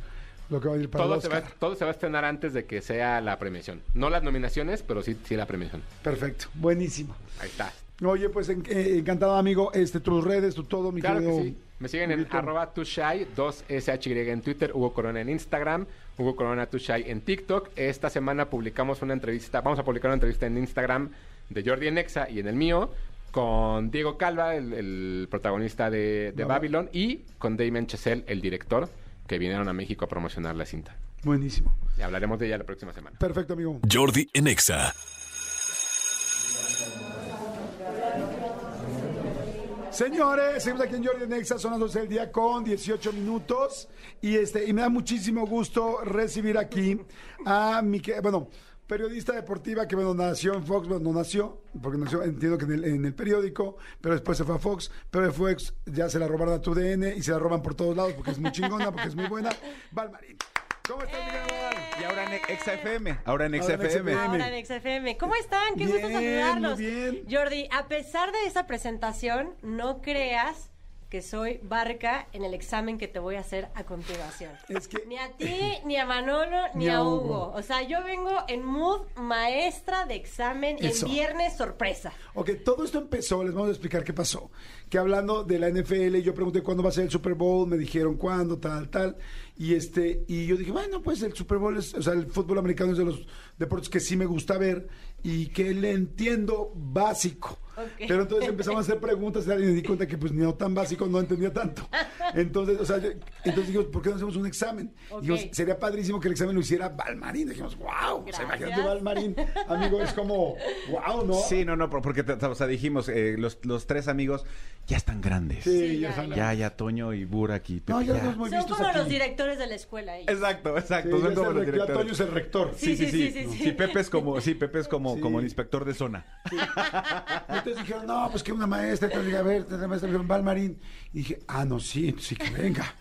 lo que va a ir para Todo el se, va, Oscar. todo se va a estrenar antes de que sea la premiación. No las nominaciones, pero sí, sí la premiación. Perfecto, buenísimo. Ahí está. Oye, pues en- eh, encantado, amigo. Este, tus redes, tu todo, mi Claro que sí. Me siguen en arroba tushai, 2SHY en Twitter, Hugo Corona en Instagram, Hugo Corona Tushai en TikTok. Esta semana publicamos una entrevista, vamos a publicar una entrevista en Instagram de Jordi Enexa y en el mío con Diego Calva, el, el protagonista de, de. Babylon, y con Damien Chazelle, el director, que vinieron a México a promocionar la cinta. Buenísimo. Y hablaremos de ella la próxima semana. Perfecto, amigo. Jordi en Exa. Señores, seguimos aquí en Jordi Nexa, son las 12 del día con 18 minutos. Y este, y me da muchísimo gusto recibir aquí a mi que, bueno, periodista deportiva que bueno, nació en Fox, bueno, no nació, porque nació, entiendo que en el, en el periódico, pero después se fue a Fox, pero de Fox ya se la robaron a tu DN y se la roban por todos lados porque es muy chingona, porque es muy buena. Valmarín. ¿Cómo estás, amor? Y ahora en Exa FM. Ahora en Ahora Exa en Exa FM. FM. Ahora en XFM. ¿Cómo están? Qué gusto saludarlos. muy bien. Jordi, a pesar de esa presentación, no creas que soy barca en el examen que te voy a hacer a continuación. Es que- Ni a ti, ni a Manolo, ni, a Hugo. O sea, yo vengo en mood maestra de examen Eso. en viernes sorpresa. Ok, todo esto empezó, les vamos a explicar qué pasó. Que hablando de la NFL, yo pregunté cuándo va a ser el Super Bowl, me dijeron cuándo, tal, tal. Y este, y yo dije, bueno, pues el Super Bowl es, o sea, el fútbol americano es de los deportes que sí me gusta ver y que le entiendo básico. Ok. Pero entonces empezamos a hacer preguntas y me di cuenta que pues ni no tan básico no entendía tanto. Entonces, o sea, yo- entonces dijimos, ¿por qué no hacemos un examen? Ok. Dijimos, sería padrísimo que el examen lo hiciera Valmarín. Dijimos, wow, o sea, Gracias. imagínate Valmarín, amigo, es como, wow, ¿no? Sí, no, no, por- porque te- o sea, dijimos, eh, los, los tres amigos ya están grandes. Sí, Sí, ya, ya, saben. Ya, ya, Toño y Burak y Pepe. No, ya ya. los muy Son como aquí. los directores de la escuela. ellos. Exacto, exacto. Sí, son ya como los el- ya directores. Toño es el rector. Sí, sí, sí. sí, sí, Sí, sí. Pepe es como, sí, Pepe es como, Sí. como el inspector de zona. Entonces dijeron, no, pues que una maestra, entonces dije, a ver, la maestra dijeron, Valmarín. Y dije, ah, no, sí, sí que venga.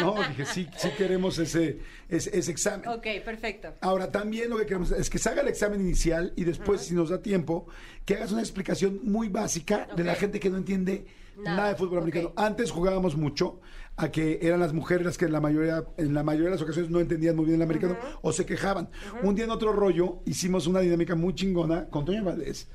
No, dije, sí, sí queremos ese, ese, ese examen. Ok, perfecto. Ahora, también lo que queremos es que se haga el examen inicial y después, si nos da tiempo, que hagas una explicación muy básica de la gente que no entiende nada, Nada, de fútbol americano. ok. Antes jugábamos mucho a que eran las mujeres las que en la mayoría, en la mayoría de las ocasiones no entendían muy bien el americano o se quejaban. Un día en otro rollo hicimos una dinámica muy chingona con Toño Valdés,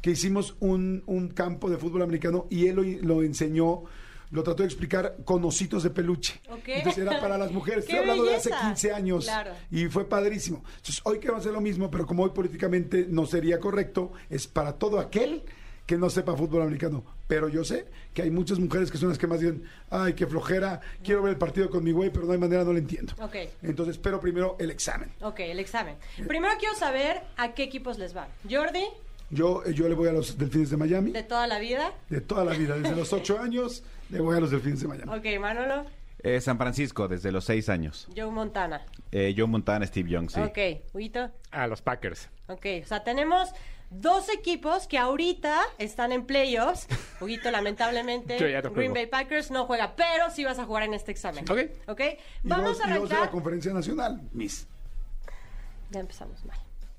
que hicimos un, un campo de fútbol americano y él lo, lo enseñó. Lo trató de explicar con ositos de peluche. Ok. Entonces era para las mujeres. ¡Qué Estoy hablando de hace belleza! 15 años. Claro. Y fue padrísimo. Entonces, hoy queremos hacer lo mismo, pero como hoy políticamente no sería correcto, es para todo aquel que no sepa fútbol americano, pero yo sé que hay muchas mujeres que son las que más dicen, ay, qué flojera, quiero ver el partido con mi güey, pero no hay manera, no lo entiendo. Ok. Entonces, pero primero el examen. Ok, el examen. Primero quiero saber a qué equipos les va. Jordi, Yo, eh, yo le voy a los Delfines de Miami, de toda la vida. de toda la vida, desde los ocho años, le voy a los Delfines de Miami. Ok, Manolo, Eh, San Francisco, desde los seis años. Joe Montana. Eh, Joe Montana, Steve Young, sí. Ok, Huguito. A los Packers. Ok, o sea, tenemos dos equipos que ahorita están en playoffs. Huguito, lamentablemente, Yo ya no Green juego. Bay Packers no juega, pero sí vas a jugar en este examen. Ok. Ok, Y vamos a y de la arrancar. conferencia nacional, Miss. Ya empezamos mal.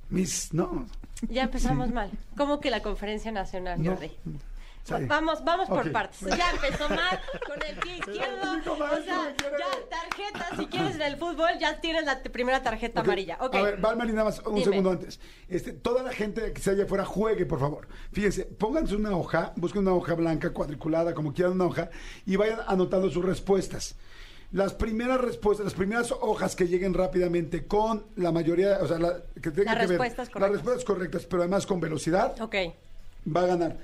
Miss, no. Ya empezamos mal. ¿Cómo que la conferencia nacional, No. Jordi? Sí. Vamos, vamos por partes. Ya empezó mal con el pie izquierdo. O sea, ya tarjeta, si quieres del fútbol, ya tienes la primera tarjeta amarilla. A ver, Valmari, nada más un Dime. segundo antes. Este, toda la gente que se allá afuera juegue, por favor. Fíjense, pónganse una hoja, busquen una hoja blanca, cuadriculada, como quieran una hoja, y vayan anotando sus respuestas. Las primeras respuestas, las primeras hojas que lleguen rápidamente con la mayoría, o sea, la, que tengan Las que ver- respuestas las correctas. respuestas correctas, pero además con velocidad, Ok. va a ganar.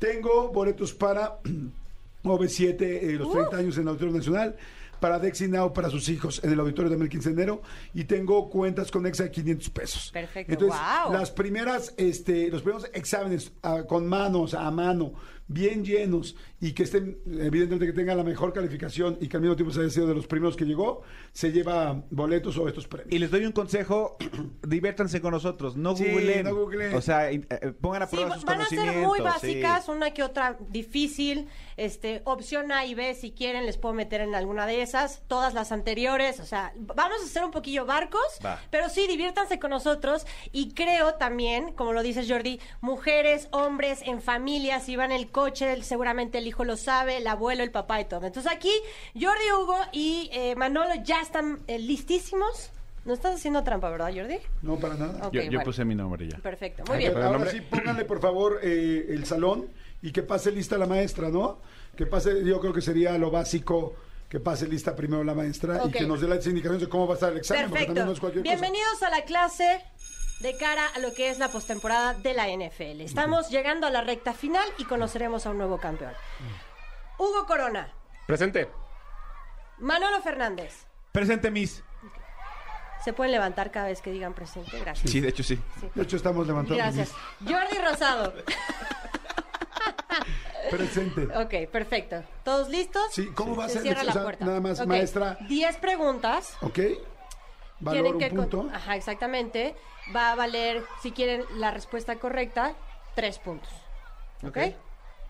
Tengo boletos para OV7, eh, los Uh. 30 años en el Auditorio Nacional, para Dexy Now para sus hijos en el auditorio también el 15 de enero, y tengo cuentas con Exa de 500 pesos. Perfecto, Entonces, guau. las primeras, este, los primeros exámenes ah, con manos, a mano, bien llenos, y que estén, evidentemente que tengan la mejor calificación y que al mismo tiempo se haya sido de los primeros que llegó, se lleva boletos o estos premios. Y les doy un consejo, diviértanse con nosotros, no Sí, googleen. no googleen. O sea, eh, pongan a Sí, prueba sus van a ser muy sí. básicas, una que otra difícil, este, opción A y B, si quieren les puedo meter en alguna de esas, todas las anteriores, o sea, vamos a hacer un poquillo barcos, Va. pero sí, diviértanse con nosotros y creo también, como lo dices Jordi, mujeres, hombres, en familia, si van el coche, el- seguramente el hijo lo sabe, el abuelo, el papá y todo. Entonces aquí, Jordi, Hugo y eh, Manolo ya están eh, listísimos. No estás haciendo trampa, ¿verdad, Jordi? No, para nada. Ok, Yo, yo bueno. puse mi nombre ya. Perfecto, muy bien. ahora sí, pónganle por favor eh, el salón y que pase lista la maestra, ¿no? Que pase, yo creo que sería lo básico, que pase lista primero la maestra Ok. y que nos dé las indicaciones de cómo va a estar el examen, porque también Perfecto. no es cualquier Bienvenidos a la clase de cara a lo que es la postemporada de la NFL. Estamos llegando a la recta final y conoceremos a un nuevo campeón. Hugo Corona, Presente. Manolo Fernández. Presente, Miss. Se pueden levantar cada vez que digan presente. Gracias. Sí, de hecho sí. De hecho, estamos levantando. Gracias. Jordi Rosado. Presente. Ok, perfecto. ¿Todos listos? Sí, ¿cómo va a Se ser? cierra O la sea, puerta. nada más, maestra. 10 preguntas. ¿Ok? Valor Tienen un que con- punto. Ajá, exactamente. Va a valer, si quieren la respuesta correcta, tres puntos. ¿Ok?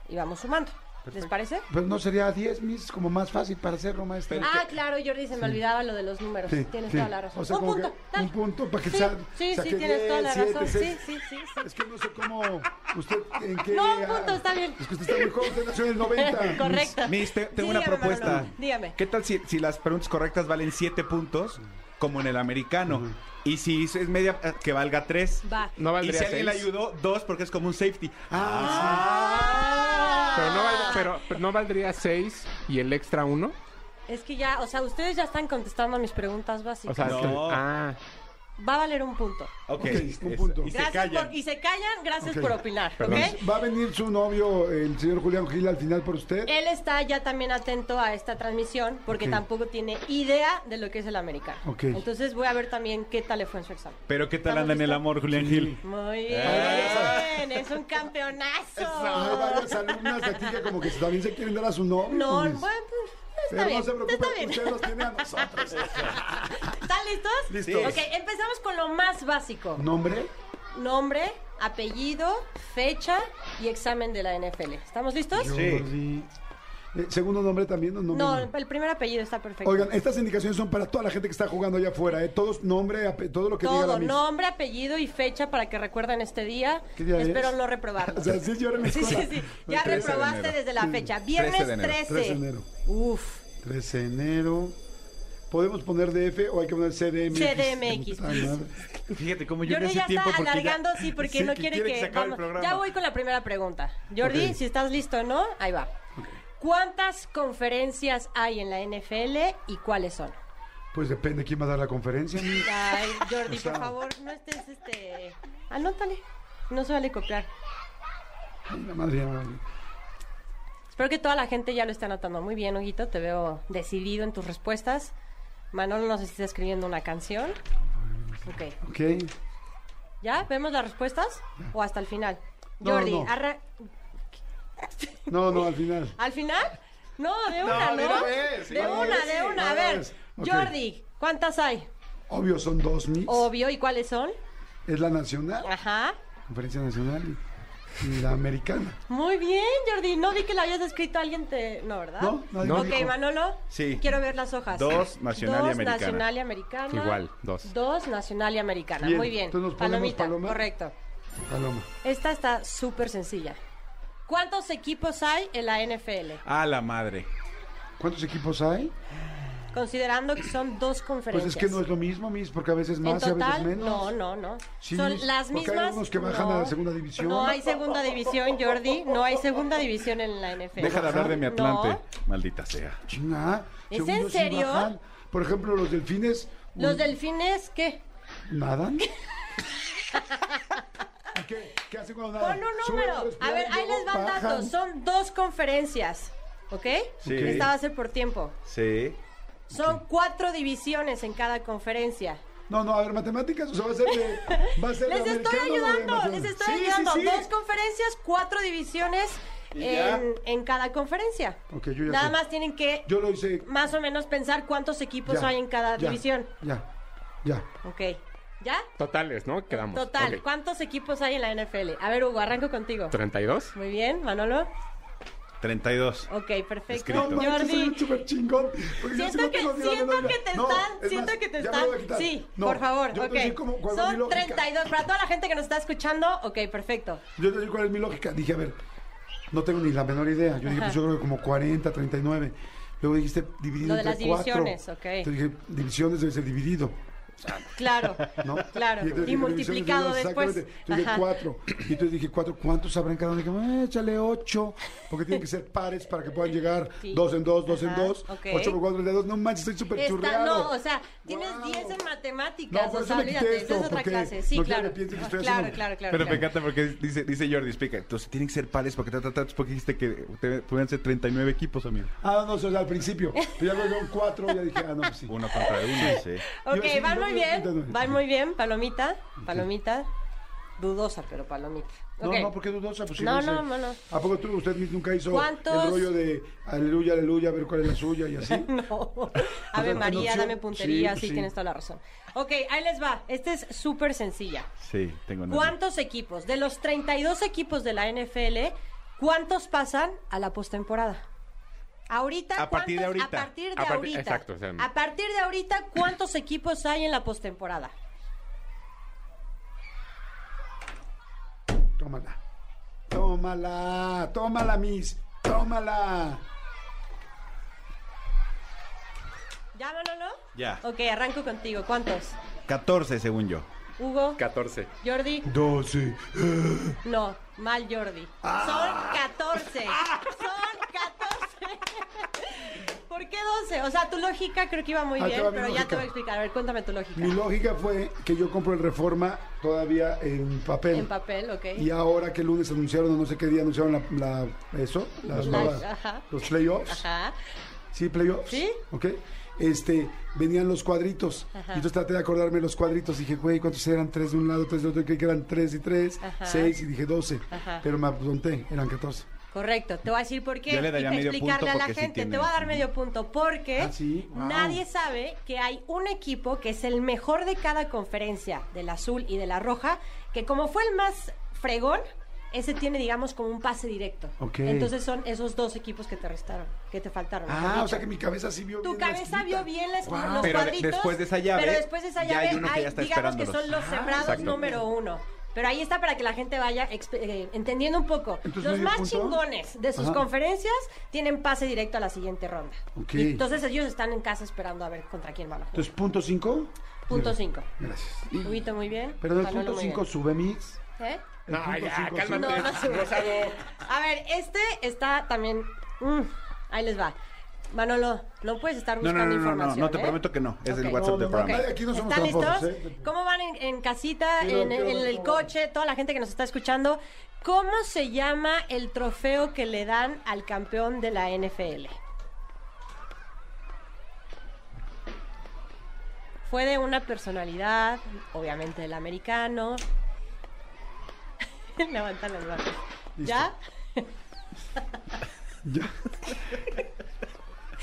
Y vamos sumando. ¿Les parece? Pues no sería 10, mis, como más fácil para hacerlo, maestra. Ah, claro, Jordi, se me olvidaba lo de los números. Sí, tienes sí. toda la razón. O sea, un punto. dale. un punto para que sí, sea- Sí, sí, tienes toda la 10, razón. 7, Sí, sí, sí, sí. Es que no sé cómo. ¿Usted en qué.? No, un punto, está bien. Es que usted está muy joven, usted nació en el 90. Correcto. Miss, te- tengo una Dígame, propuesta. Manolo, dígame. ¿Qué tal si, si las preguntas correctas valen 7 puntos, como en el americano? Y si es media, eh, que valga 3. Va. No y valdría si alguien le seis. ayudó, 2 porque es como un safety. Ah, Pero no, pero, pero no valdría 6 y el extra 1. Es que ya, o sea, ustedes ya están contestando a mis preguntas O básicas. sea, es que- No. ah, Va a valer un punto. Ok, un punto. Y se Gracias callan. por, y se callan, gracias por opinar. ¿Va a venir su novio, el señor Julián Gil, al final por usted? Él está ya también atento a esta transmisión porque tampoco tiene idea de lo que es el americano. Ok. Entonces voy a ver también qué tal le fue en su examen. Pero ¿qué tal ¿Estamos anda en el amor, Julián Gil? Muy bien, Eh. es un campeonazo. Hay varias alumnas aquí que como que también se quieren dar a su novio. No, pues. bueno, pues, Pero bien, no se está preocupe, bien. usted los tiene a nosotros. ¿Están listos? Listos. Ok, empezamos con lo más básico. ¿Nombre? Nombre, apellido, fecha y examen de la NFL. ¿Estamos listos? Jordi. Eh, ¿Segundo nombre también o nombre? No, el primer apellido está perfecto. Oigan, estas indicaciones son para toda la gente que está jugando allá afuera, ¿eh? Todos, nombre, ape- todo lo que diga la Todo, Miss. nombre, apellido y fecha para que recuerden este día. ¿Qué día Espero es? no reprobarlo. O sea, sí, yo en Sí, sí, sí. Ya 13 de reprobaste desde la fecha. Viernes 13 de enero. 13. 13 de enero. Uf. 13 de enero. ¿Podemos poner DF o hay que poner CDMX? CDMX. Madre. Fíjate cómo yo en Jordi ese ya tiempo está porque ya- alargando, sí, porque Sí, no quiere, que... el vamos. Ya voy con la primera pregunta. Jordi, si estás listo o no, ahí va. ¿Cuántas conferencias hay en la NFL y cuáles son? Pues depende quién va a dar la conferencia. Ay, Jordi, O sea- por favor, no estés, este... Anótale. No se vale copiar. Ay, la madre. Espero que toda la gente ya lo esté anotando muy bien, Huguito. Te veo decidido en tus respuestas. Manolo, no sé si está escribiendo una canción. Ok. Ok. ¿Ya? ¿Vemos las respuestas? ¿O hasta el final? No, Jordi, no. arra- No, no, al final. ¿al final? No, de una, ¿no? de una sí. De una, sí, de una. A ver, ok. Jordi, ¿cuántas hay? Obvio, son dos mix. Obvio, ¿y cuáles son? Es la nacional, Ajá. conferencia nacional y, y la americana. Muy bien, Jordi. No vi que la habías escrito a alguien. Te... No, ¿verdad? No, nadie Ok, me dijo. Manolo. Sí. Quiero ver las hojas. Dos, nacional y Dos, americana. nacional y americana. Igual, dos. Dos, nacional y americana. Bien, Muy bien. entonces nos Palomita, paloma. correcto. Paloma. Esta está súper sencilla. ¿Cuántos equipos hay en la NFL? A la madre. ¿Cuántos equipos hay? Considerando que son dos Pues conferencias. es que no es lo mismo, mis, porque a veces más y a veces total, menos. no, no, no. Sí, son mis, las porque mismas. hay unos que bajan no, a la segunda división. No hay segunda división, Jordi. No hay segunda división en la NFL. Deja de hablar de mi Atlante. No. Maldita sea. Chinga. ¿Es según en yo sí serio? bajan. Por ejemplo, los delfines. Los delfines, ¿qué? ¿Nadan? ¿Y ¿Qué, ¿Qué hacen cuando nadan? Pon un número. A ver, ahí les van bajan. datos. Son dos conferencias. ¿Ok? Sí. Esta va a ser por tiempo. Sí. Son cuatro divisiones en cada conferencia. No, no, a ver, matemáticas, o sea, va a ser de. Va a ser de Les estoy ayudando, les estoy Sí, ayudando. sí. Dos conferencias, cuatro divisiones en, en cada conferencia. Ok, yo ya Nada sé. más tienen que Yo lo hice. más o menos pensar cuántos equipos ya, hay en cada ya, división. Ya, ya. Ok. ¿Ya? Totales, ¿no? Quedamos. Total, Ok. ¿cuántos equipos hay en la NFL? A ver, Hugo, arranco contigo. ¿32? Muy bien, Manolo. 32. Ok, perfecto. Escrito. No manches, soy Jordi. un súper chingón. Siento no que, siento que te No, están, es siento más, que te están. Sí, No, por favor, yo ok. es mi Son lógica. 32. Para toda la gente que nos está escuchando, ok, perfecto. Yo te digo cuál es mi lógica. Dije, a ver, no tengo ni la menor idea. Yo dije, pues yo creo que como 40, 39. Luego dijiste dividido Lo de entre las cuatro. divisiones, ok. Entonces dije, divisiones debe ser dividido. Claro, ¿no? claro. entonces Y, multiplicado después. Entonces Ajá. cuatro. Y entonces dije cuatro. ¿Cuántos habrá en cada uno? Dije, eh, échale ocho. Porque tienen que ser pares para que puedan llegar Sí. dos en dos, dos en dos. Ocho por cuatro de dos. No manches, estoy súper churreado. no, o sea, tienes Wow. 10 en matemáticas. No, por o eso sea, me quité esto, es otra clase. Sí, no claro. que piensen que estoy claro, haciendo- claro, claro, Pero me encanta porque dice, dice Jordi, explica. Entonces tienen que ser pares porque ta, ta, ta, porque dijiste que pueden ser 39 equipos, amigo. Ah, no, o sea, al principio. Pero ya luego cuatro, ya dije, ah, no, pues sí. Uno contra uno, sí. Ok, yo muy bien, van muy bien, palomita, palomita, dudosa, pero palomita. No, no, porque dudosa, pues sí, No, no, no, no. ¿A poco tú, usted nunca hizo ¿Cuántos? el rollo de aleluya, aleluya, a ver cuál es la suya y así? No. Ave María, dame puntería, sí, sí, pues sí. tienes toda la razón. Ok, ahí les va. Esta es súper sencilla. Sí, tengo una. ¿Cuántos equipos? De los 32 equipos de la NFL, ¿cuántos pasan a la postemporada? Ahorita, A partir de ¿cuántos- ahorita. A partir de A partir- ahorita. exacto, o sea, a partir de ahorita, ¿cuántos equipos hay en la postemporada? Tómala. Tómala, tómala, Miss. Tómala. ¿Ya, Manolo? Ya. Ok, arranco contigo. ¿Cuántos? 14, según yo. Hugo, 14. Jordi, 12. no, mal Jordi. Ah. Son 14. Son 14. ¿Por qué 12? O sea, tu lógica creo que iba muy te bien, pero ya te voy a explicar. A ver, cuéntame tu lógica. Mi lógica fue que yo compro el Reforma todavía en papel. En papel, ok. Y ahora que el lunes anunciaron, no sé qué día anunciaron la, la- eso, las nuevas- ajá. los playoffs. Ajá. Sí, playoffs. Sí. Ok. Este, venían los cuadritos. Ajá. Y entonces traté de acordarme los cuadritos. Dije, güey, ¿cuántos eran? Tres de un lado, tres de otro. Creí que eran tres y tres, Ajá. seis y dije doce. Ajá. Pero me apunté, eran 14. Correcto, te voy a decir por qué Yo le y daría para medio explicarle punto a la porque sí gente. tiene- Te voy a dar medio punto porque Ah, sí, wow. nadie sabe que hay un equipo que es el mejor de cada conferencia, del azul y de la roja, que como fue el más fregón, ese tiene, digamos, como un pase directo. Ok. Entonces son esos dos equipos que te restaron, que te faltaron. mejor Ah, dicho. o sea que mi cabeza sí vio Tu bien la cabeza esquinita. vio bien las- Wow. los Pero de- cuadritos. después de esa llave, Pero después de esa ya llave hay uno que ya está digamos que esperándolos. son los Ah, sembrados exacto. número uno. Pero ahí está para que la gente vaya eh, entendiendo un poco. Entonces, los más punto. chingones de sus Ajá. conferencias tienen pase directo a la siguiente ronda. Y entonces ellos están en casa esperando a ver contra quién van a jugar. Entonces, punto 5. Punto 5. Gracias. Huguito, muy bien. Pero el punto muy 5 bien. sube mix. ¿Eh? No, ya, cinco cálmate. No, no. A ver, este está también... mm, ahí les va. Manolo, no puedes estar No, no, buscando no, no, no, información. no, te ¿eh? prometo que no. Es el Ok. WhatsApp no, programa. no, Aquí no somos ¿Están listos? ¿eh? ¿Cómo van en, en casita, en, el coche, toda la gente que nos está escuchando? ¿Cómo se llama el trofeo que le dan al campeón de la NFL? Fue de una personalidad, obviamente del americano. Levantan las manos. ¿Ya? Ya.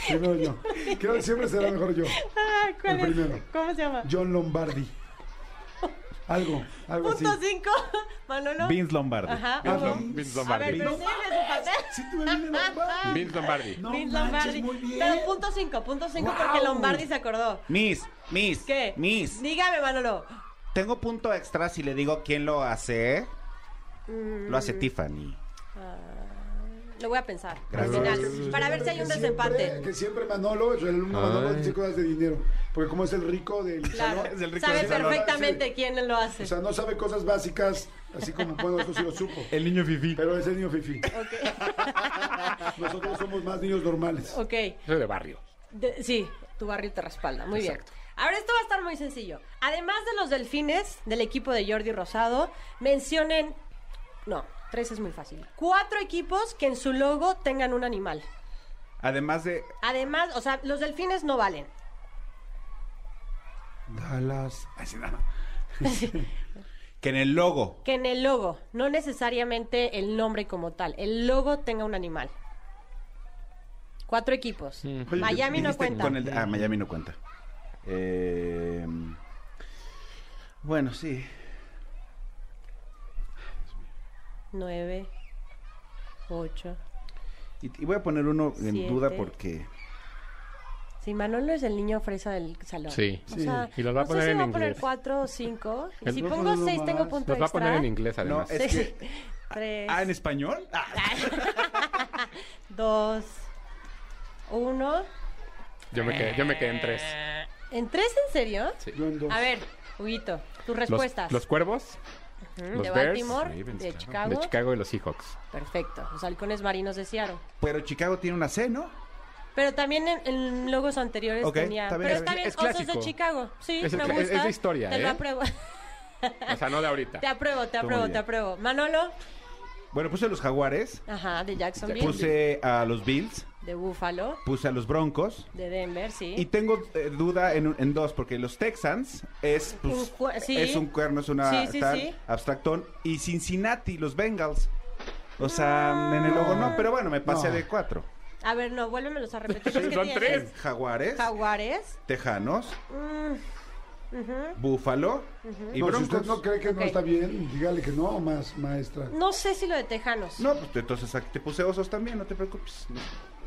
Primero yo. Creo que siempre será mejor yo. Ah, ¿Cuál El es? primero. ¿Cómo se llama? John Lombardi. Algo, algo así. Punto cinco. Manolo. Vince Lombardi. Ajá. Ah, uno. Vince Vince A ver, Lombardi. pero enséñame su papel. Sí, tú Lombardi. Vince Lombardi. No Vince manches, Lombardi. muy bien. Pero punto cinco, punto cinco Guau. porque Lombardi se acordó. Miss, Miss. ¿Qué? Miss. Dígame, Manolo. Tengo punto extra si le digo quién lo hace. Mm. Lo hace Tiffany. Lo voy a pensar al Gracias. final. Para ver si hay un Que siempre- desempate. Que siempre Manolo, el alumno Manolo dice cosas de dinero. Porque como es el rico del Claro. salón. Es el rico Sabe del salón. perfectamente quién lo hace. O sea, no sabe cosas básicas, así como, bueno, esto sí lo supo. El niño Fifi. Pero es el niño fifi. Nosotros somos más niños normales. Ok. Soy de barrio. De- sí, tu barrio te respalda. Muy Exacto. bien. Ahora esto va a estar muy sencillo. Además de los delfines del equipo de Jordi Rosado, mencionen. No, tres es muy fácil. Cuatro equipos que en su logo tengan un animal. Además de. Además, o sea, los delfines no valen. Dallas. Ay, sí, no. Que en el logo. Que en el logo, no necesariamente el nombre como tal, el logo tenga un animal. Cuatro equipos. Oye, Miami no cuenta. con el- ah, Miami no cuenta. Eh, bueno, sí. Nueve, ocho. Y, y voy a poner uno en Siete. duda porque. Sí, Manolo es el niño fresa del salón. Sí. O sea, Y los va a no poner sé si en voy a poner inglés. cuatro o cinco. Y El- si No, pongo no, no seis, más. tengo punto Nos va a extra. poner en inglés, No, además. es Sí. que. Tres, Ah, en español. Ah, dos, uno. Yo me quedé, yo me quedé en tres. ¿En tres, en serio? Yo en dos. A ver, Huguito, tus Los, respuestas. los cuervos, Los de Bears, Baltimore, Ravens, de claro. Chicago. de Chicago y los Seahawks. Perfecto. Los halcones marinos de Seattle. Pero Chicago tiene una C, ¿no? Pero también en, en logos anteriores Ok, tenía. está bien. Pero Es- está bien, es Osos de. Chicago. Sí, Es me gusta. es de historia, Te lo ¿eh? apruebo. O sea, no de ahorita. Te apruebo, te apruebo, te apruebo. Manolo, Bueno, puse a los Jaguares. ajá, de Jacksonville. Puse a los Bills. De Buffalo, Puse a los Broncos. de Denver, sí. Y tengo eh, duda en, en dos, porque los Texans es, pues, Un cue- sí. es un cuerno, es una Sí, sí, tal, sí. abstractón. Y Cincinnati, los Bengals. O sea, en el logo no, pero bueno, me pasé No. de cuatro. A ver, no, vuélvemelos a repetir. Que Son tienes tres. Jaguares, Jaguares. Tejanos, mm. Búfalo y No, si usted no cree que no está bien, dígale que no, más maestra. No sé si lo de Tejanos. No, pues entonces aquí te puse osos también, no te preocupes.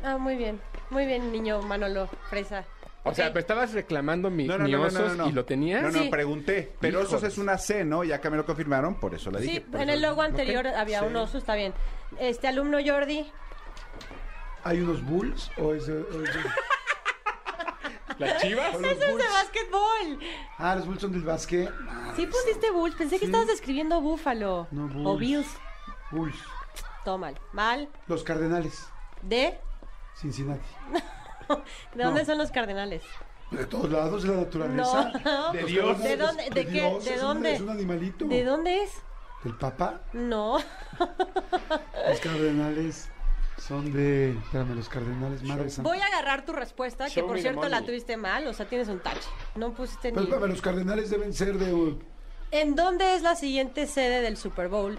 Ah, muy bien. Muy bien, niño Manolo, fresa. O sea, me estabas reclamando mi, No, no, mi no, no, osos no, no. y lo tenías. No, no, Sí. pregunté. Pero Híjole. osos es una C, ¿no? Ya que me lo confirmaron, por eso la dije. Sí, por en eso- el logo anterior Ok. había Sí. un oso, está bien. Este alumno Jordi, ¿Hay unos Bulls o es, de- o es de- ¿Las chivas? o los ¡Eso es de Bulls? básquetbol! Ah, los Bulls son del básquet. Sí pusiste Bulls, pensé que Sí. estabas describiendo Búfalo. No, O Bulls. Bills. Bulls. Todo mal. Mal. Los Cardenales. ¿De? Cincinnati. ¿De dónde No. son los cardenales? De todos lados, de la naturaleza. No. De Dios. ¿De dónde- de qué- Dios, de es un- dónde? es un animalito. ¿De dónde es? ¿Del papá? No. Los cardenales son de... Espérame, los cardenales, madre santa. Voy a agarrar tu respuesta, que Show por cierto la tuviste mal, o sea, tienes un tache. No pusiste Pero ni... espérame, los cardenales deben ser de... ¿En dónde es la siguiente sede del Super Bowl?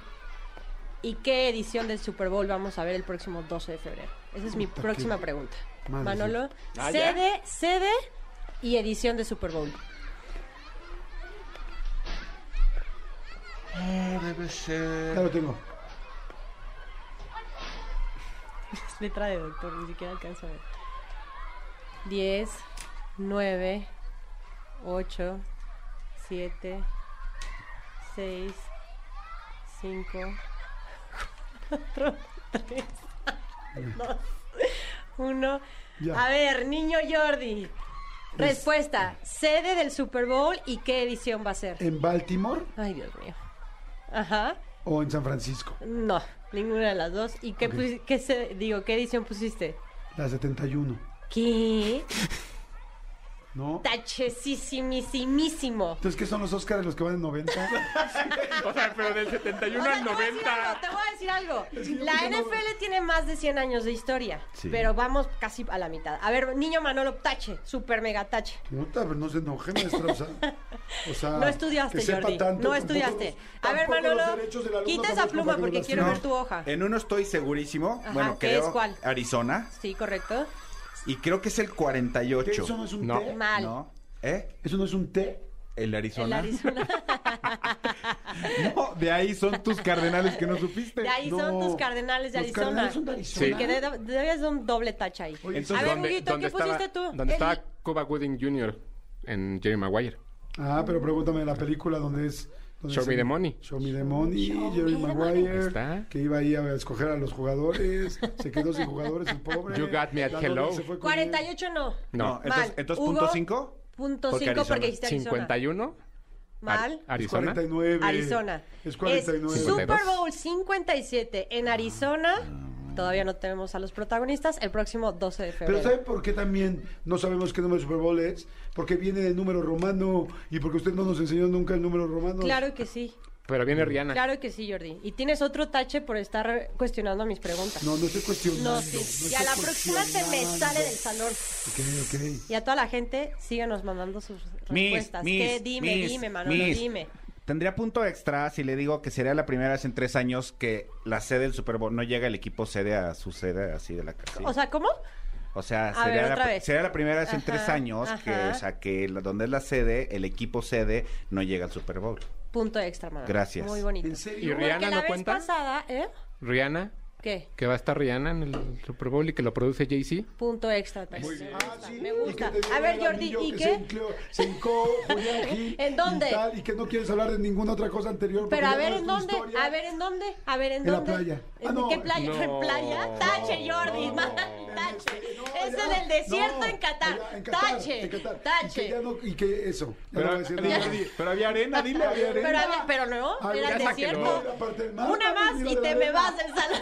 ¿Y qué edición del Super Bowl vamos a ver el próximo 12 de febrero? Esa es mi Puta, próxima qué- pregunta. Madre Manolo, Ah, sede, sede y edición de Super Bowl. Ya lo tengo. Es letra de doctor, ni siquiera alcanzo a ver. 10, 9, 8, 7, 6, 5, 4, 3, 2, 1. Ya. A ver, niño Jordi. Respuesta, sede del Super Bowl y qué edición va a ser. ¿En Baltimore Ay, Dios mío. Ajá. o en San Francisco? No, ninguna de las dos. ¿Y qué, Ok. qué se- digo, qué edición pusiste? La 71. ¿Qué? ¿No? Tachesísimísimo. Entonces, ¿qué son los Oscars los que van en 90? O sea, pero del 71 O sea, al te voy a decir 90. algo, te voy a decir algo. Es que yo La no- NFL tiene más de 100 años de historia, Sí. pero vamos casi a la mitad. A ver, niño Manolo, tache, super mega tache. Pero no se enoje, maestra. O sea, o sea, No estudiaste, que sepa Jordi. tanto, no estudiaste. los- A ver, Manolo, quita esa pluma porque quiero ver tu hoja. En uno estoy segurísimo. Ajá, bueno, ¿qué creo es cuál? Arizona. Sí, correcto. Y creo que es el ¿Qué, 48. ¿Eso no es un No. té? Mal. ¿No? ¿Eh? ¿Eso no es un té? ¿El El Arizona? Arizona. No, de ahí son tus cardenales que no supiste. De ahí son tus cardenales de Los Arizona. Cardenales son de Arizona. Sí, que de- debes de un doble tache ahí. Oye, Entonces, a ver, ¿dónde- Huguito, dónde ¿qué pusiste tú? ¿Dónde El- estaba Cuba Gooding Jr. en Jerry Maguire? Ah, pero pregúntame la película donde es. Donde Show es me the money. Show me the money, Show Jerry Maguire, Está. que iba ahí a escoger a los jugadores, se quedó sin jugadores el pobre. You got me at La hello. novia se fue con él. 48 no. No, No. entonces, entonces Hugo, punto 5. Punto Porque 5 Arizona. porque dijiste Arizona. 51. Mal. Ar- Arizona. 49. Arizona. Es 49. Es 52. Super Bowl 57 en Arizona. Todavía no tenemos a los protagonistas. El próximo 12 de febrero. Pero ¿saben por qué también no sabemos qué número de Super Bowl es? Porque viene del número romano y porque usted no nos enseñó nunca el número romano. Claro que sí. Pero viene Rihanna. Claro que sí, Jordi. Y tienes otro tache por estar cuestionando mis preguntas. No, no estoy cuestionando. No, sí. y a la próxima se me sale del salón. Ok, ok. Y a toda la gente, síganos mandando sus respuestas. ¿Qué? Dime, dime, Manolo, Miss. dime. Tendría punto extra si le digo que sería la primera vez en tres años que la sede del Super Bowl no llega el equipo sede a su sede así de la casa. O sea, ¿cómo? O sea, A sería, ver, la, sería primera vez en tres años que, o sea, que la- donde es la sede, el equipo sede no llega al Super Bowl. Punto extra, Manolo. Gracias. Muy bonito. ¿En ¿Y serio? Rihanna Porque la no vez cuenta? pasada, ¿eh? Rihanna, ¿Qué? que va a estar Rihanna en el Super Bowl y que lo produce Jay-Z. Punto extra. Ah, sí, me gusta. A ver, Jordi, ¿y que qué? Se hincó, se hincó Julián Gil ¿En dónde? Y, tal, y que no quieres hablar de ninguna otra cosa anterior. Pero a ver en dónde, historia. a ver en dónde, a ver en En la dónde. playa. ¿En Ah, no. qué playa? No. ¿En playa? Tache, Jordi, No. man, tache. No, es en el desierto No, en Qatar. allá, en Qatar, Tache, en Qatar. Y que, tache. ya no- y que eso. no voy a decir nada. pero había arena, dile, había Pero, había- pero no, era el desierto. Una más y te la me arena. vas del salón.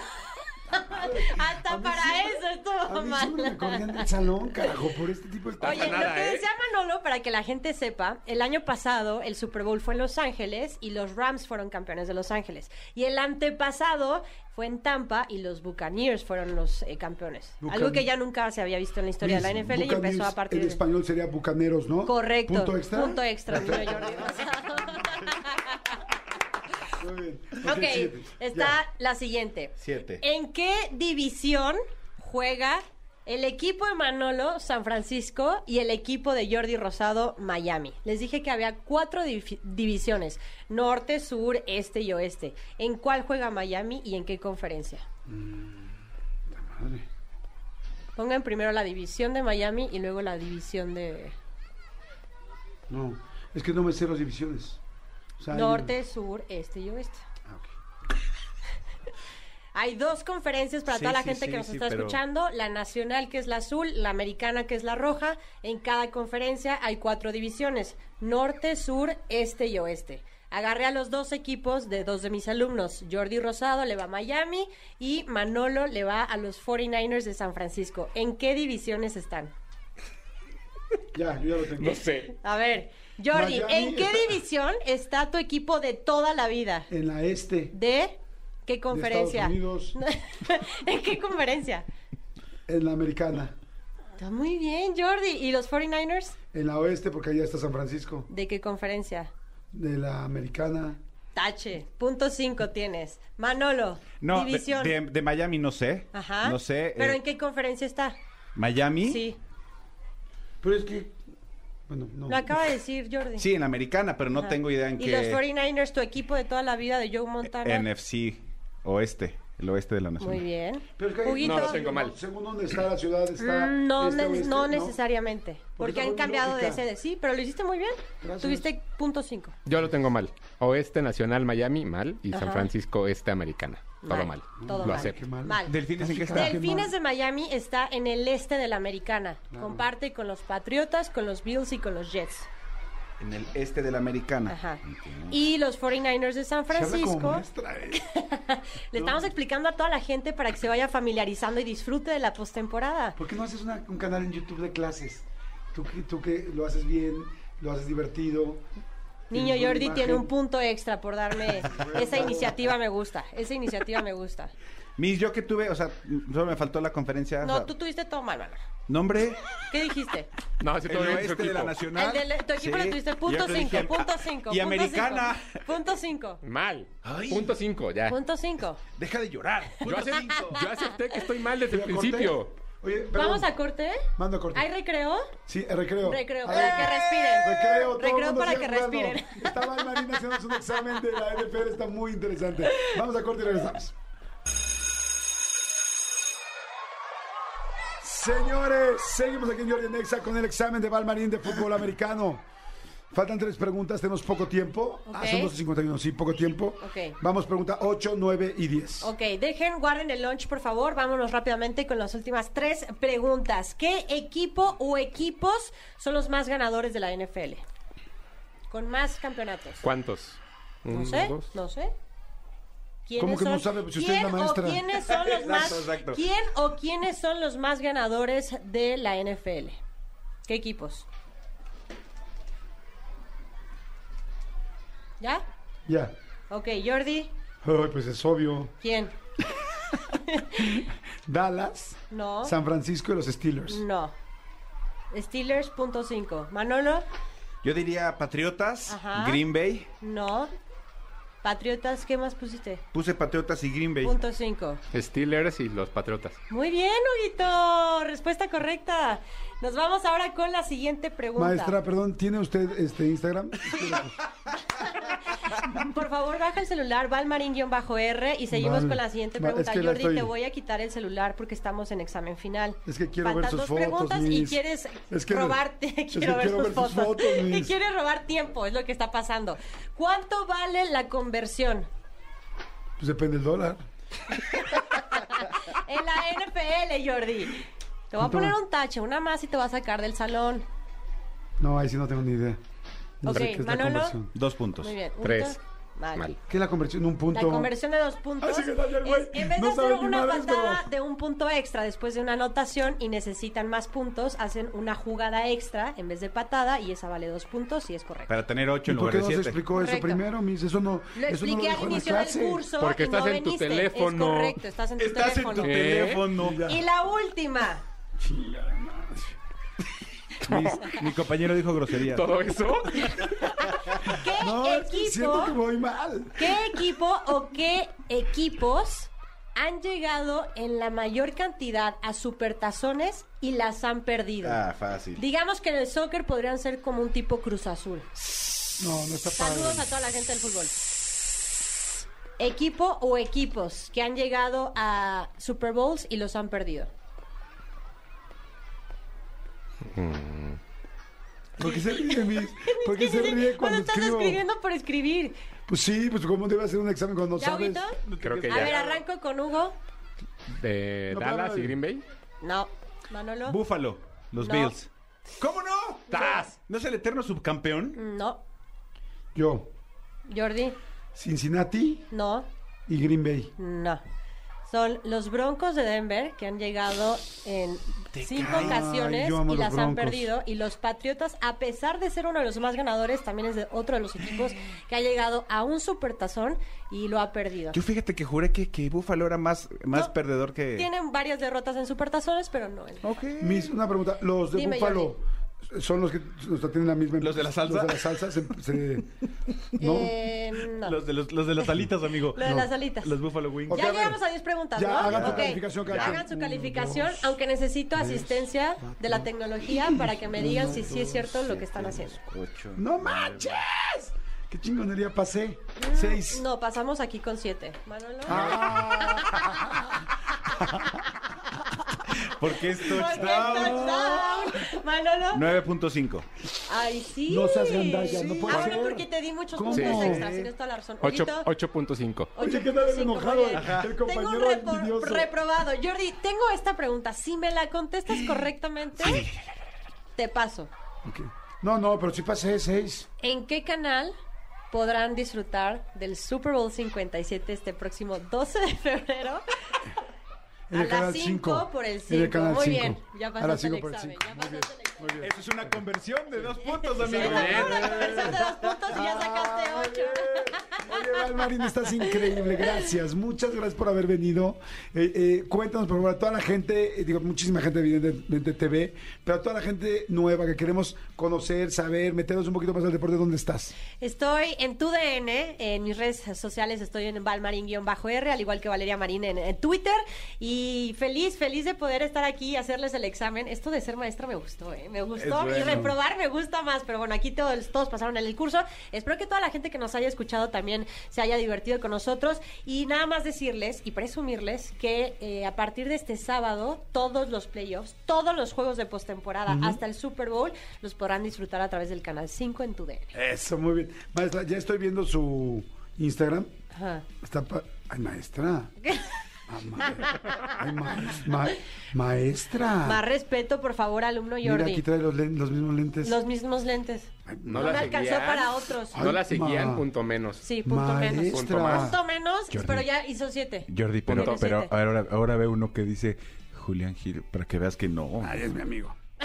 A Hasta mí para siempre- eso A estuvo mí mal. siempre me corrían del salón, carajo, por este tipo de cosas. Oye, nada, lo que ¿eh? decía Manolo, para que la gente sepa, el año pasado el Super Bowl fue en Los Ángeles y los Rams fueron campeones de Los Ángeles. Y el antepasado fue en Tampa y los Buccaneers fueron los eh, campeones. Bucan- Algo que ya nunca se había visto en la historia de la NFL y empezó a partir En español sería bucaneros, ¿no? Correcto. Punto extra. Punto extra, Jordi Rosado. Muy bien. Ok, siete. está Ya. la siguiente. Siete. ¿En qué división juega el equipo de Manolo, San Francisco, y el equipo de Jordi Rosado, Miami? Les dije que había cuatro divi- divisiones, norte, sur, este y oeste. ¿En cuál juega Miami y en qué conferencia? Madre. Pongan primero la división de Miami y luego la división de No, es que no me sé las divisiones. O sea, hay- norte, sur, este y oeste. Ah. Hay dos conferencias para Sí, toda la sí, gente sí, que nos sí, está pero- escuchando, la nacional que es la azul, la americana que es la roja. En cada conferencia hay cuatro divisiones, norte, sur, este y oeste. Agarré a los dos equipos de dos de mis alumnos. Jordi Rosado le va a Miami y Manolo le va a los 49ers de San Francisco. ¿En qué divisiones están? Ya, yo ya lo tengo. No sé. A ver, Jordi, Miami ¿en qué está- división está tu equipo de toda la vida? En la este. ¿De qué conferencia? Estados Unidos. ¿En qué conferencia? En la americana. Está muy bien, Jordi. ¿Y los 49ers? En la oeste, porque allá está San Francisco. ¿De qué conferencia? De la americana. Tache. Punto 5 tienes. Manolo. No, de, división. de- de Miami no sé. Ajá. No sé. ¿Pero eh, en qué conferencia está? Miami. Sí. Pero es que. Bueno, no. Lo acaba de decir Jordi. Sí, en la americana, pero no Ajá. tengo idea en ¿Y qué. los 49ers, tu equipo de toda la vida de Joe Montana? NFC oeste, el oeste de la nación. Muy bien. Pero es que. No, lo tengo mal. Según dónde está la ciudad, está. Mm, no, este, ne- oeste, no necesariamente. Porque Porque han cambiado de lógica. sede. Sí, pero lo hiciste muy bien. Gracias. Tuviste punto 5. Yo lo tengo mal. Oeste Nacional Miami, mal. Y Ajá. San Francisco Este Americana. Todo mal. Todo lo mal. acepto. Mal. Mal. ¿Delfines en qué está? Delfines de Miami está en el este de la americana. Comparte con los Patriotas, con los Bills y con los Jets. En el este de la americana. Ajá. Y los 49ers de San Se habla como Francisco. maestra, ¿eh? Le estamos explicando a toda la gente para que se vaya familiarizando y disfrute de la postemporada. ¿Por qué no haces una- un canal en YouTube de clases? Tú, que- tú que lo haces bien, lo haces divertido. Niño Jordi tiene un punto extra por darme esa iniciativa, me gusta. Esa iniciativa me gusta. Mis, yo que tuve, o sea, solo me faltó la conferencia. o No, sea, tú tuviste todo mal, mano. Nombre, ¿Qué dijiste? No, sí, el todo oeste de la nacional. El de tu equipo Sí. le tuviste punto otro dije, 5, punto ah, 5. Y americana. Punto 5. Mal. Ay. Punto 5, ya. Punto 5. Deja de llorar. Yo, acep- yo acepté que estoy mal desde el ¿Ya corté? Principio. Oye, perdón. ¿Vamos a corte? Mando a corte. ¿Hay recreo? Sí, el recreo. Recreo, para que respiren. Recreo, todo el Recreo mundo para que jugando. respiren. Está Val Marina haciendo un examen de la NFL, está muy interesante. Vamos a corte y regresamos. Señores, seguimos aquí en Jordi Nexa con el examen de Valmarín de fútbol americano. Faltan tres preguntas, tenemos poco tiempo. Ah, Ok. son 12.51, sí, poco tiempo. Ok. Vamos, pregunta 8, 9 y 10. Ok, dejen, guarden el lunch, por favor. Vámonos rápidamente con las últimas tres preguntas. ¿Qué equipo o equipos son los más ganadores de la NFL? Con más campeonatos. ¿Cuántos? No sé, dos. no sé. ¿Quiénes ¿Cómo que no son- sabe? Pues si usted es la quién maestra. O quiénes son los Exacto, más, exacto. ¿Quién o quiénes son los más ganadores de la NFL? ¿Qué equipos? ¿Ya? Ya. Ok, Jordi, Ay, pues es obvio. ¿quién? Dallas, No. San Francisco y los Steelers. No. Steelers, punto cinco. Manolo, Yo diría Patriotas, Ajá. Green Bay. no. Patriotas, ¿qué más pusiste? Puse Patriotas y Green Bay. Punto cinco. Steelers y los Patriotas. Muy bien, Huguito. Respuesta correcta. Nos vamos ahora con la siguiente pregunta. Maestra, perdón, ¿tiene usted este Instagram? Por favor, baja el celular, valmarín-r y seguimos Vale. con la siguiente pregunta. es que la Jordi, estoy- te voy a quitar el celular porque estamos en examen final. Es que quiero ver sus dos fotos, preguntas y quieres Es que- robarte, es quiero ver quiero sus ver sus fotos. y quieres robar tiempo, es lo que está pasando. ¿Cuánto vale la conversión Pues depende del dólar. en la NFL, Jordi? Te voy a ¿Cuánto poner un tache, una más y te va a sacar del salón. No, ahí sí no tengo ni idea. No sé qué es Manolo. la conversión. Dos puntos. Muy bien. Tres. Mal. ¿Qué es la conversión? Un punto. La conversión de dos puntos Así que Daniel, güey, es, en vez no de hacer una patada de un punto extra después de una anotación y necesitan más puntos, hacen una jugada extra en vez de patada y esa vale dos puntos y es correcto. Para tener ocho ¿Y en por lugar qué de no se siete. explicó eso Correcto. primero, Miss? Eso no Lo eso no expliqué lo dijo al en la inicio del curso Porque y estás no en tu veniste. teléfono. Es correcto, estás en tu Estás en teléfono. tu ¿Eh? teléfono. Y la última. Mi, mi compañero dijo grosería. ¿Todo eso? ¿Qué No, es que siento que equipo, voy mal. qué equipo o qué equipos han llegado en la mayor cantidad a supertazones y las han perdido? Ah, fácil. Digamos que en el soccer podrían ser como un tipo Cruz Azul. No, no está Saludos padre. a toda la gente del fútbol. Equipo o equipos que han llegado a Super Bowls y los han perdido. ¿Por qué se ríe, Miss? ¿Por qué se ríe Cuando estás escribo? escribiendo por escribir. Pues sí, pues ¿cómo debe hacer un examen cuando no ¿Ya, sabes? Creo que A ver, ya. arranco con Hugo. ¿De No, Dallas pero- y Green Bay? No. Manolo. Búfalo, los No. Bills. ¿Cómo no? ¡Tas! ¿No es el eterno subcampeón? No. Yo, Jordi. Cincinnati No. y Green Bay. No. Son los Broncos de Denver que han llegado en cinco cae. ocasiones Ay, y las han perdido. Y los Patriotas, a pesar de ser uno de los más ganadores, también es de otro de los equipos que ha llegado a un supertazón y lo ha perdido. Yo fíjate que juré que, que Búfalo era más, más No, perdedor que... Tienen varias derrotas en supertazones, pero no en... Ok. Miss, una pregunta. ¿Los de Dime, Búfalo son los que o sea, tienen la misma... ¿Los de la salsa? Los de la salsa se... se- ¿No? Eh, no. Los de, los, los de las alitas, amigo. Lo de las alitas. Los Buffalo Wings. Ya a llegamos a 10 preguntas, Ya, ¿no? hagan su Ok. calificación cada quien. Hagan su Uno, calificación, dos, aunque necesito tres, asistencia de la tecnología para que me digan si sí es cierto lo que están haciendo. Ocho. ¡No manches! ¡Qué chingonería pasé! Seis. No, pasamos aquí con 7. Manolo. Ah, Porque es Porque es touchdown. Manolo. 9.5. Ay, sí. No seas gandalla, no puede Ah, bueno, ser. porque te di muchos ¿Cómo? puntos Sí. extras, tienes toda la razón. Ocho- Huguito, 8.5. Oye, ¿qué tal el enojado? muy bien. Ajá. El Tengo un compañero repro- envidioso. reprobado. Jordi, tengo esta pregunta. Si me la contestas correctamente, te paso. Ok. No, no, pero sí pasé seis. ¿En qué canal podrán disfrutar del Super Bowl 57 este próximo 12 de febrero? En a el canal las 5 cinco. por el En el 5. canal Muy cinco. bien, ya A las pasaste el por el. Ya pasaste el examen. Eso es una conversión de dos puntos, Sí, amigo. no, una conversión de dos puntos y ya sacaste 8. Oye, Valmarín, estás increíble. Gracias. Muchas gracias por haber venido. Eh, eh, cuéntanos, por favor, a toda la gente, eh, digo, muchísima gente evidentemente te ve, pero a toda la gente nueva que queremos conocer, saber, meternos un poquito más al deporte, ¿dónde estás? Estoy en tu DN, en mis redes sociales estoy en Valmarín-R, al igual que Valeria Marín en, en Twitter. Y feliz, feliz de poder estar aquí y hacerles el examen. Esto de ser maestra me gustó, ¿eh? Me gustó. Y reprobar me gusta más. Pero bueno, aquí todos, todos pasaron en el curso. Espero que toda la gente que nos haya escuchado también se haya divertido con nosotros. Y nada más decirles y presumirles que eh, a partir de este sábado, todos los playoffs, todos los juegos de postemporada, hasta el Super Bowl, los podrán disfrutar a través del canal 5 en tu DN. Eso, muy bien. Maestra, ya estoy viendo su Instagram. Ajá. Está pa- Ay, maestra. Ah, ma- Ay, maes- ma- maestra. Más respeto, por favor, alumno Mira, Jordi. aquí trae los, los mismos lentes. Los mismos lentes. Ay, No No, la me alcanzó seguían. para otros. Ay, No la seguían, punto menos. Sí, punto menos. Punto más. Punto menos, Jordi. pero ya hizo siete. Jordi, pero, Punto pero siete. ahora, ahora ve uno que dice Julián Gil, para que veas que no. Ay, es mi amigo.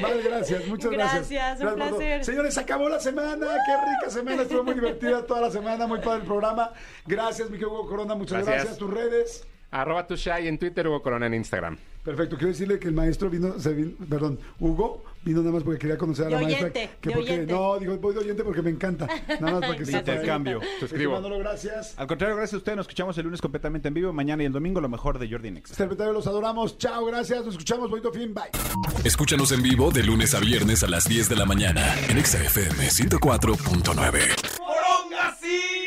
Vale, gracias, muchas gracias. Gracias, un placer. Señores, acabó la semana, qué rica semana, estuvo muy divertida toda la semana, muy padre el programa. Gracias, mi Hugo Corona, muchas gracias. Gracias. Tus redes. Arroba tu shy en Twitter, Hugo Corona en Instagram. Perfecto, quiero decirle que el maestro vino, se vino- perdón, Hugo vino nada más porque quería conocer a la De maestra. que de porque, oyente. no, digo, voy de oyente porque me encanta. Nada más para que sepa. Intercambio. Suscribo. Manolo, gracias. Al contrario, gracias a usted. Nos escuchamos el lunes completamente en vivo. Mañana y el domingo lo mejor de Jordi Nexa. Secretario, los adoramos. Chao, gracias. Nos escuchamos. Bonito fin. Bye. Escúchanos en vivo de lunes a viernes a las 10 de la mañana en Exa FM 104.9.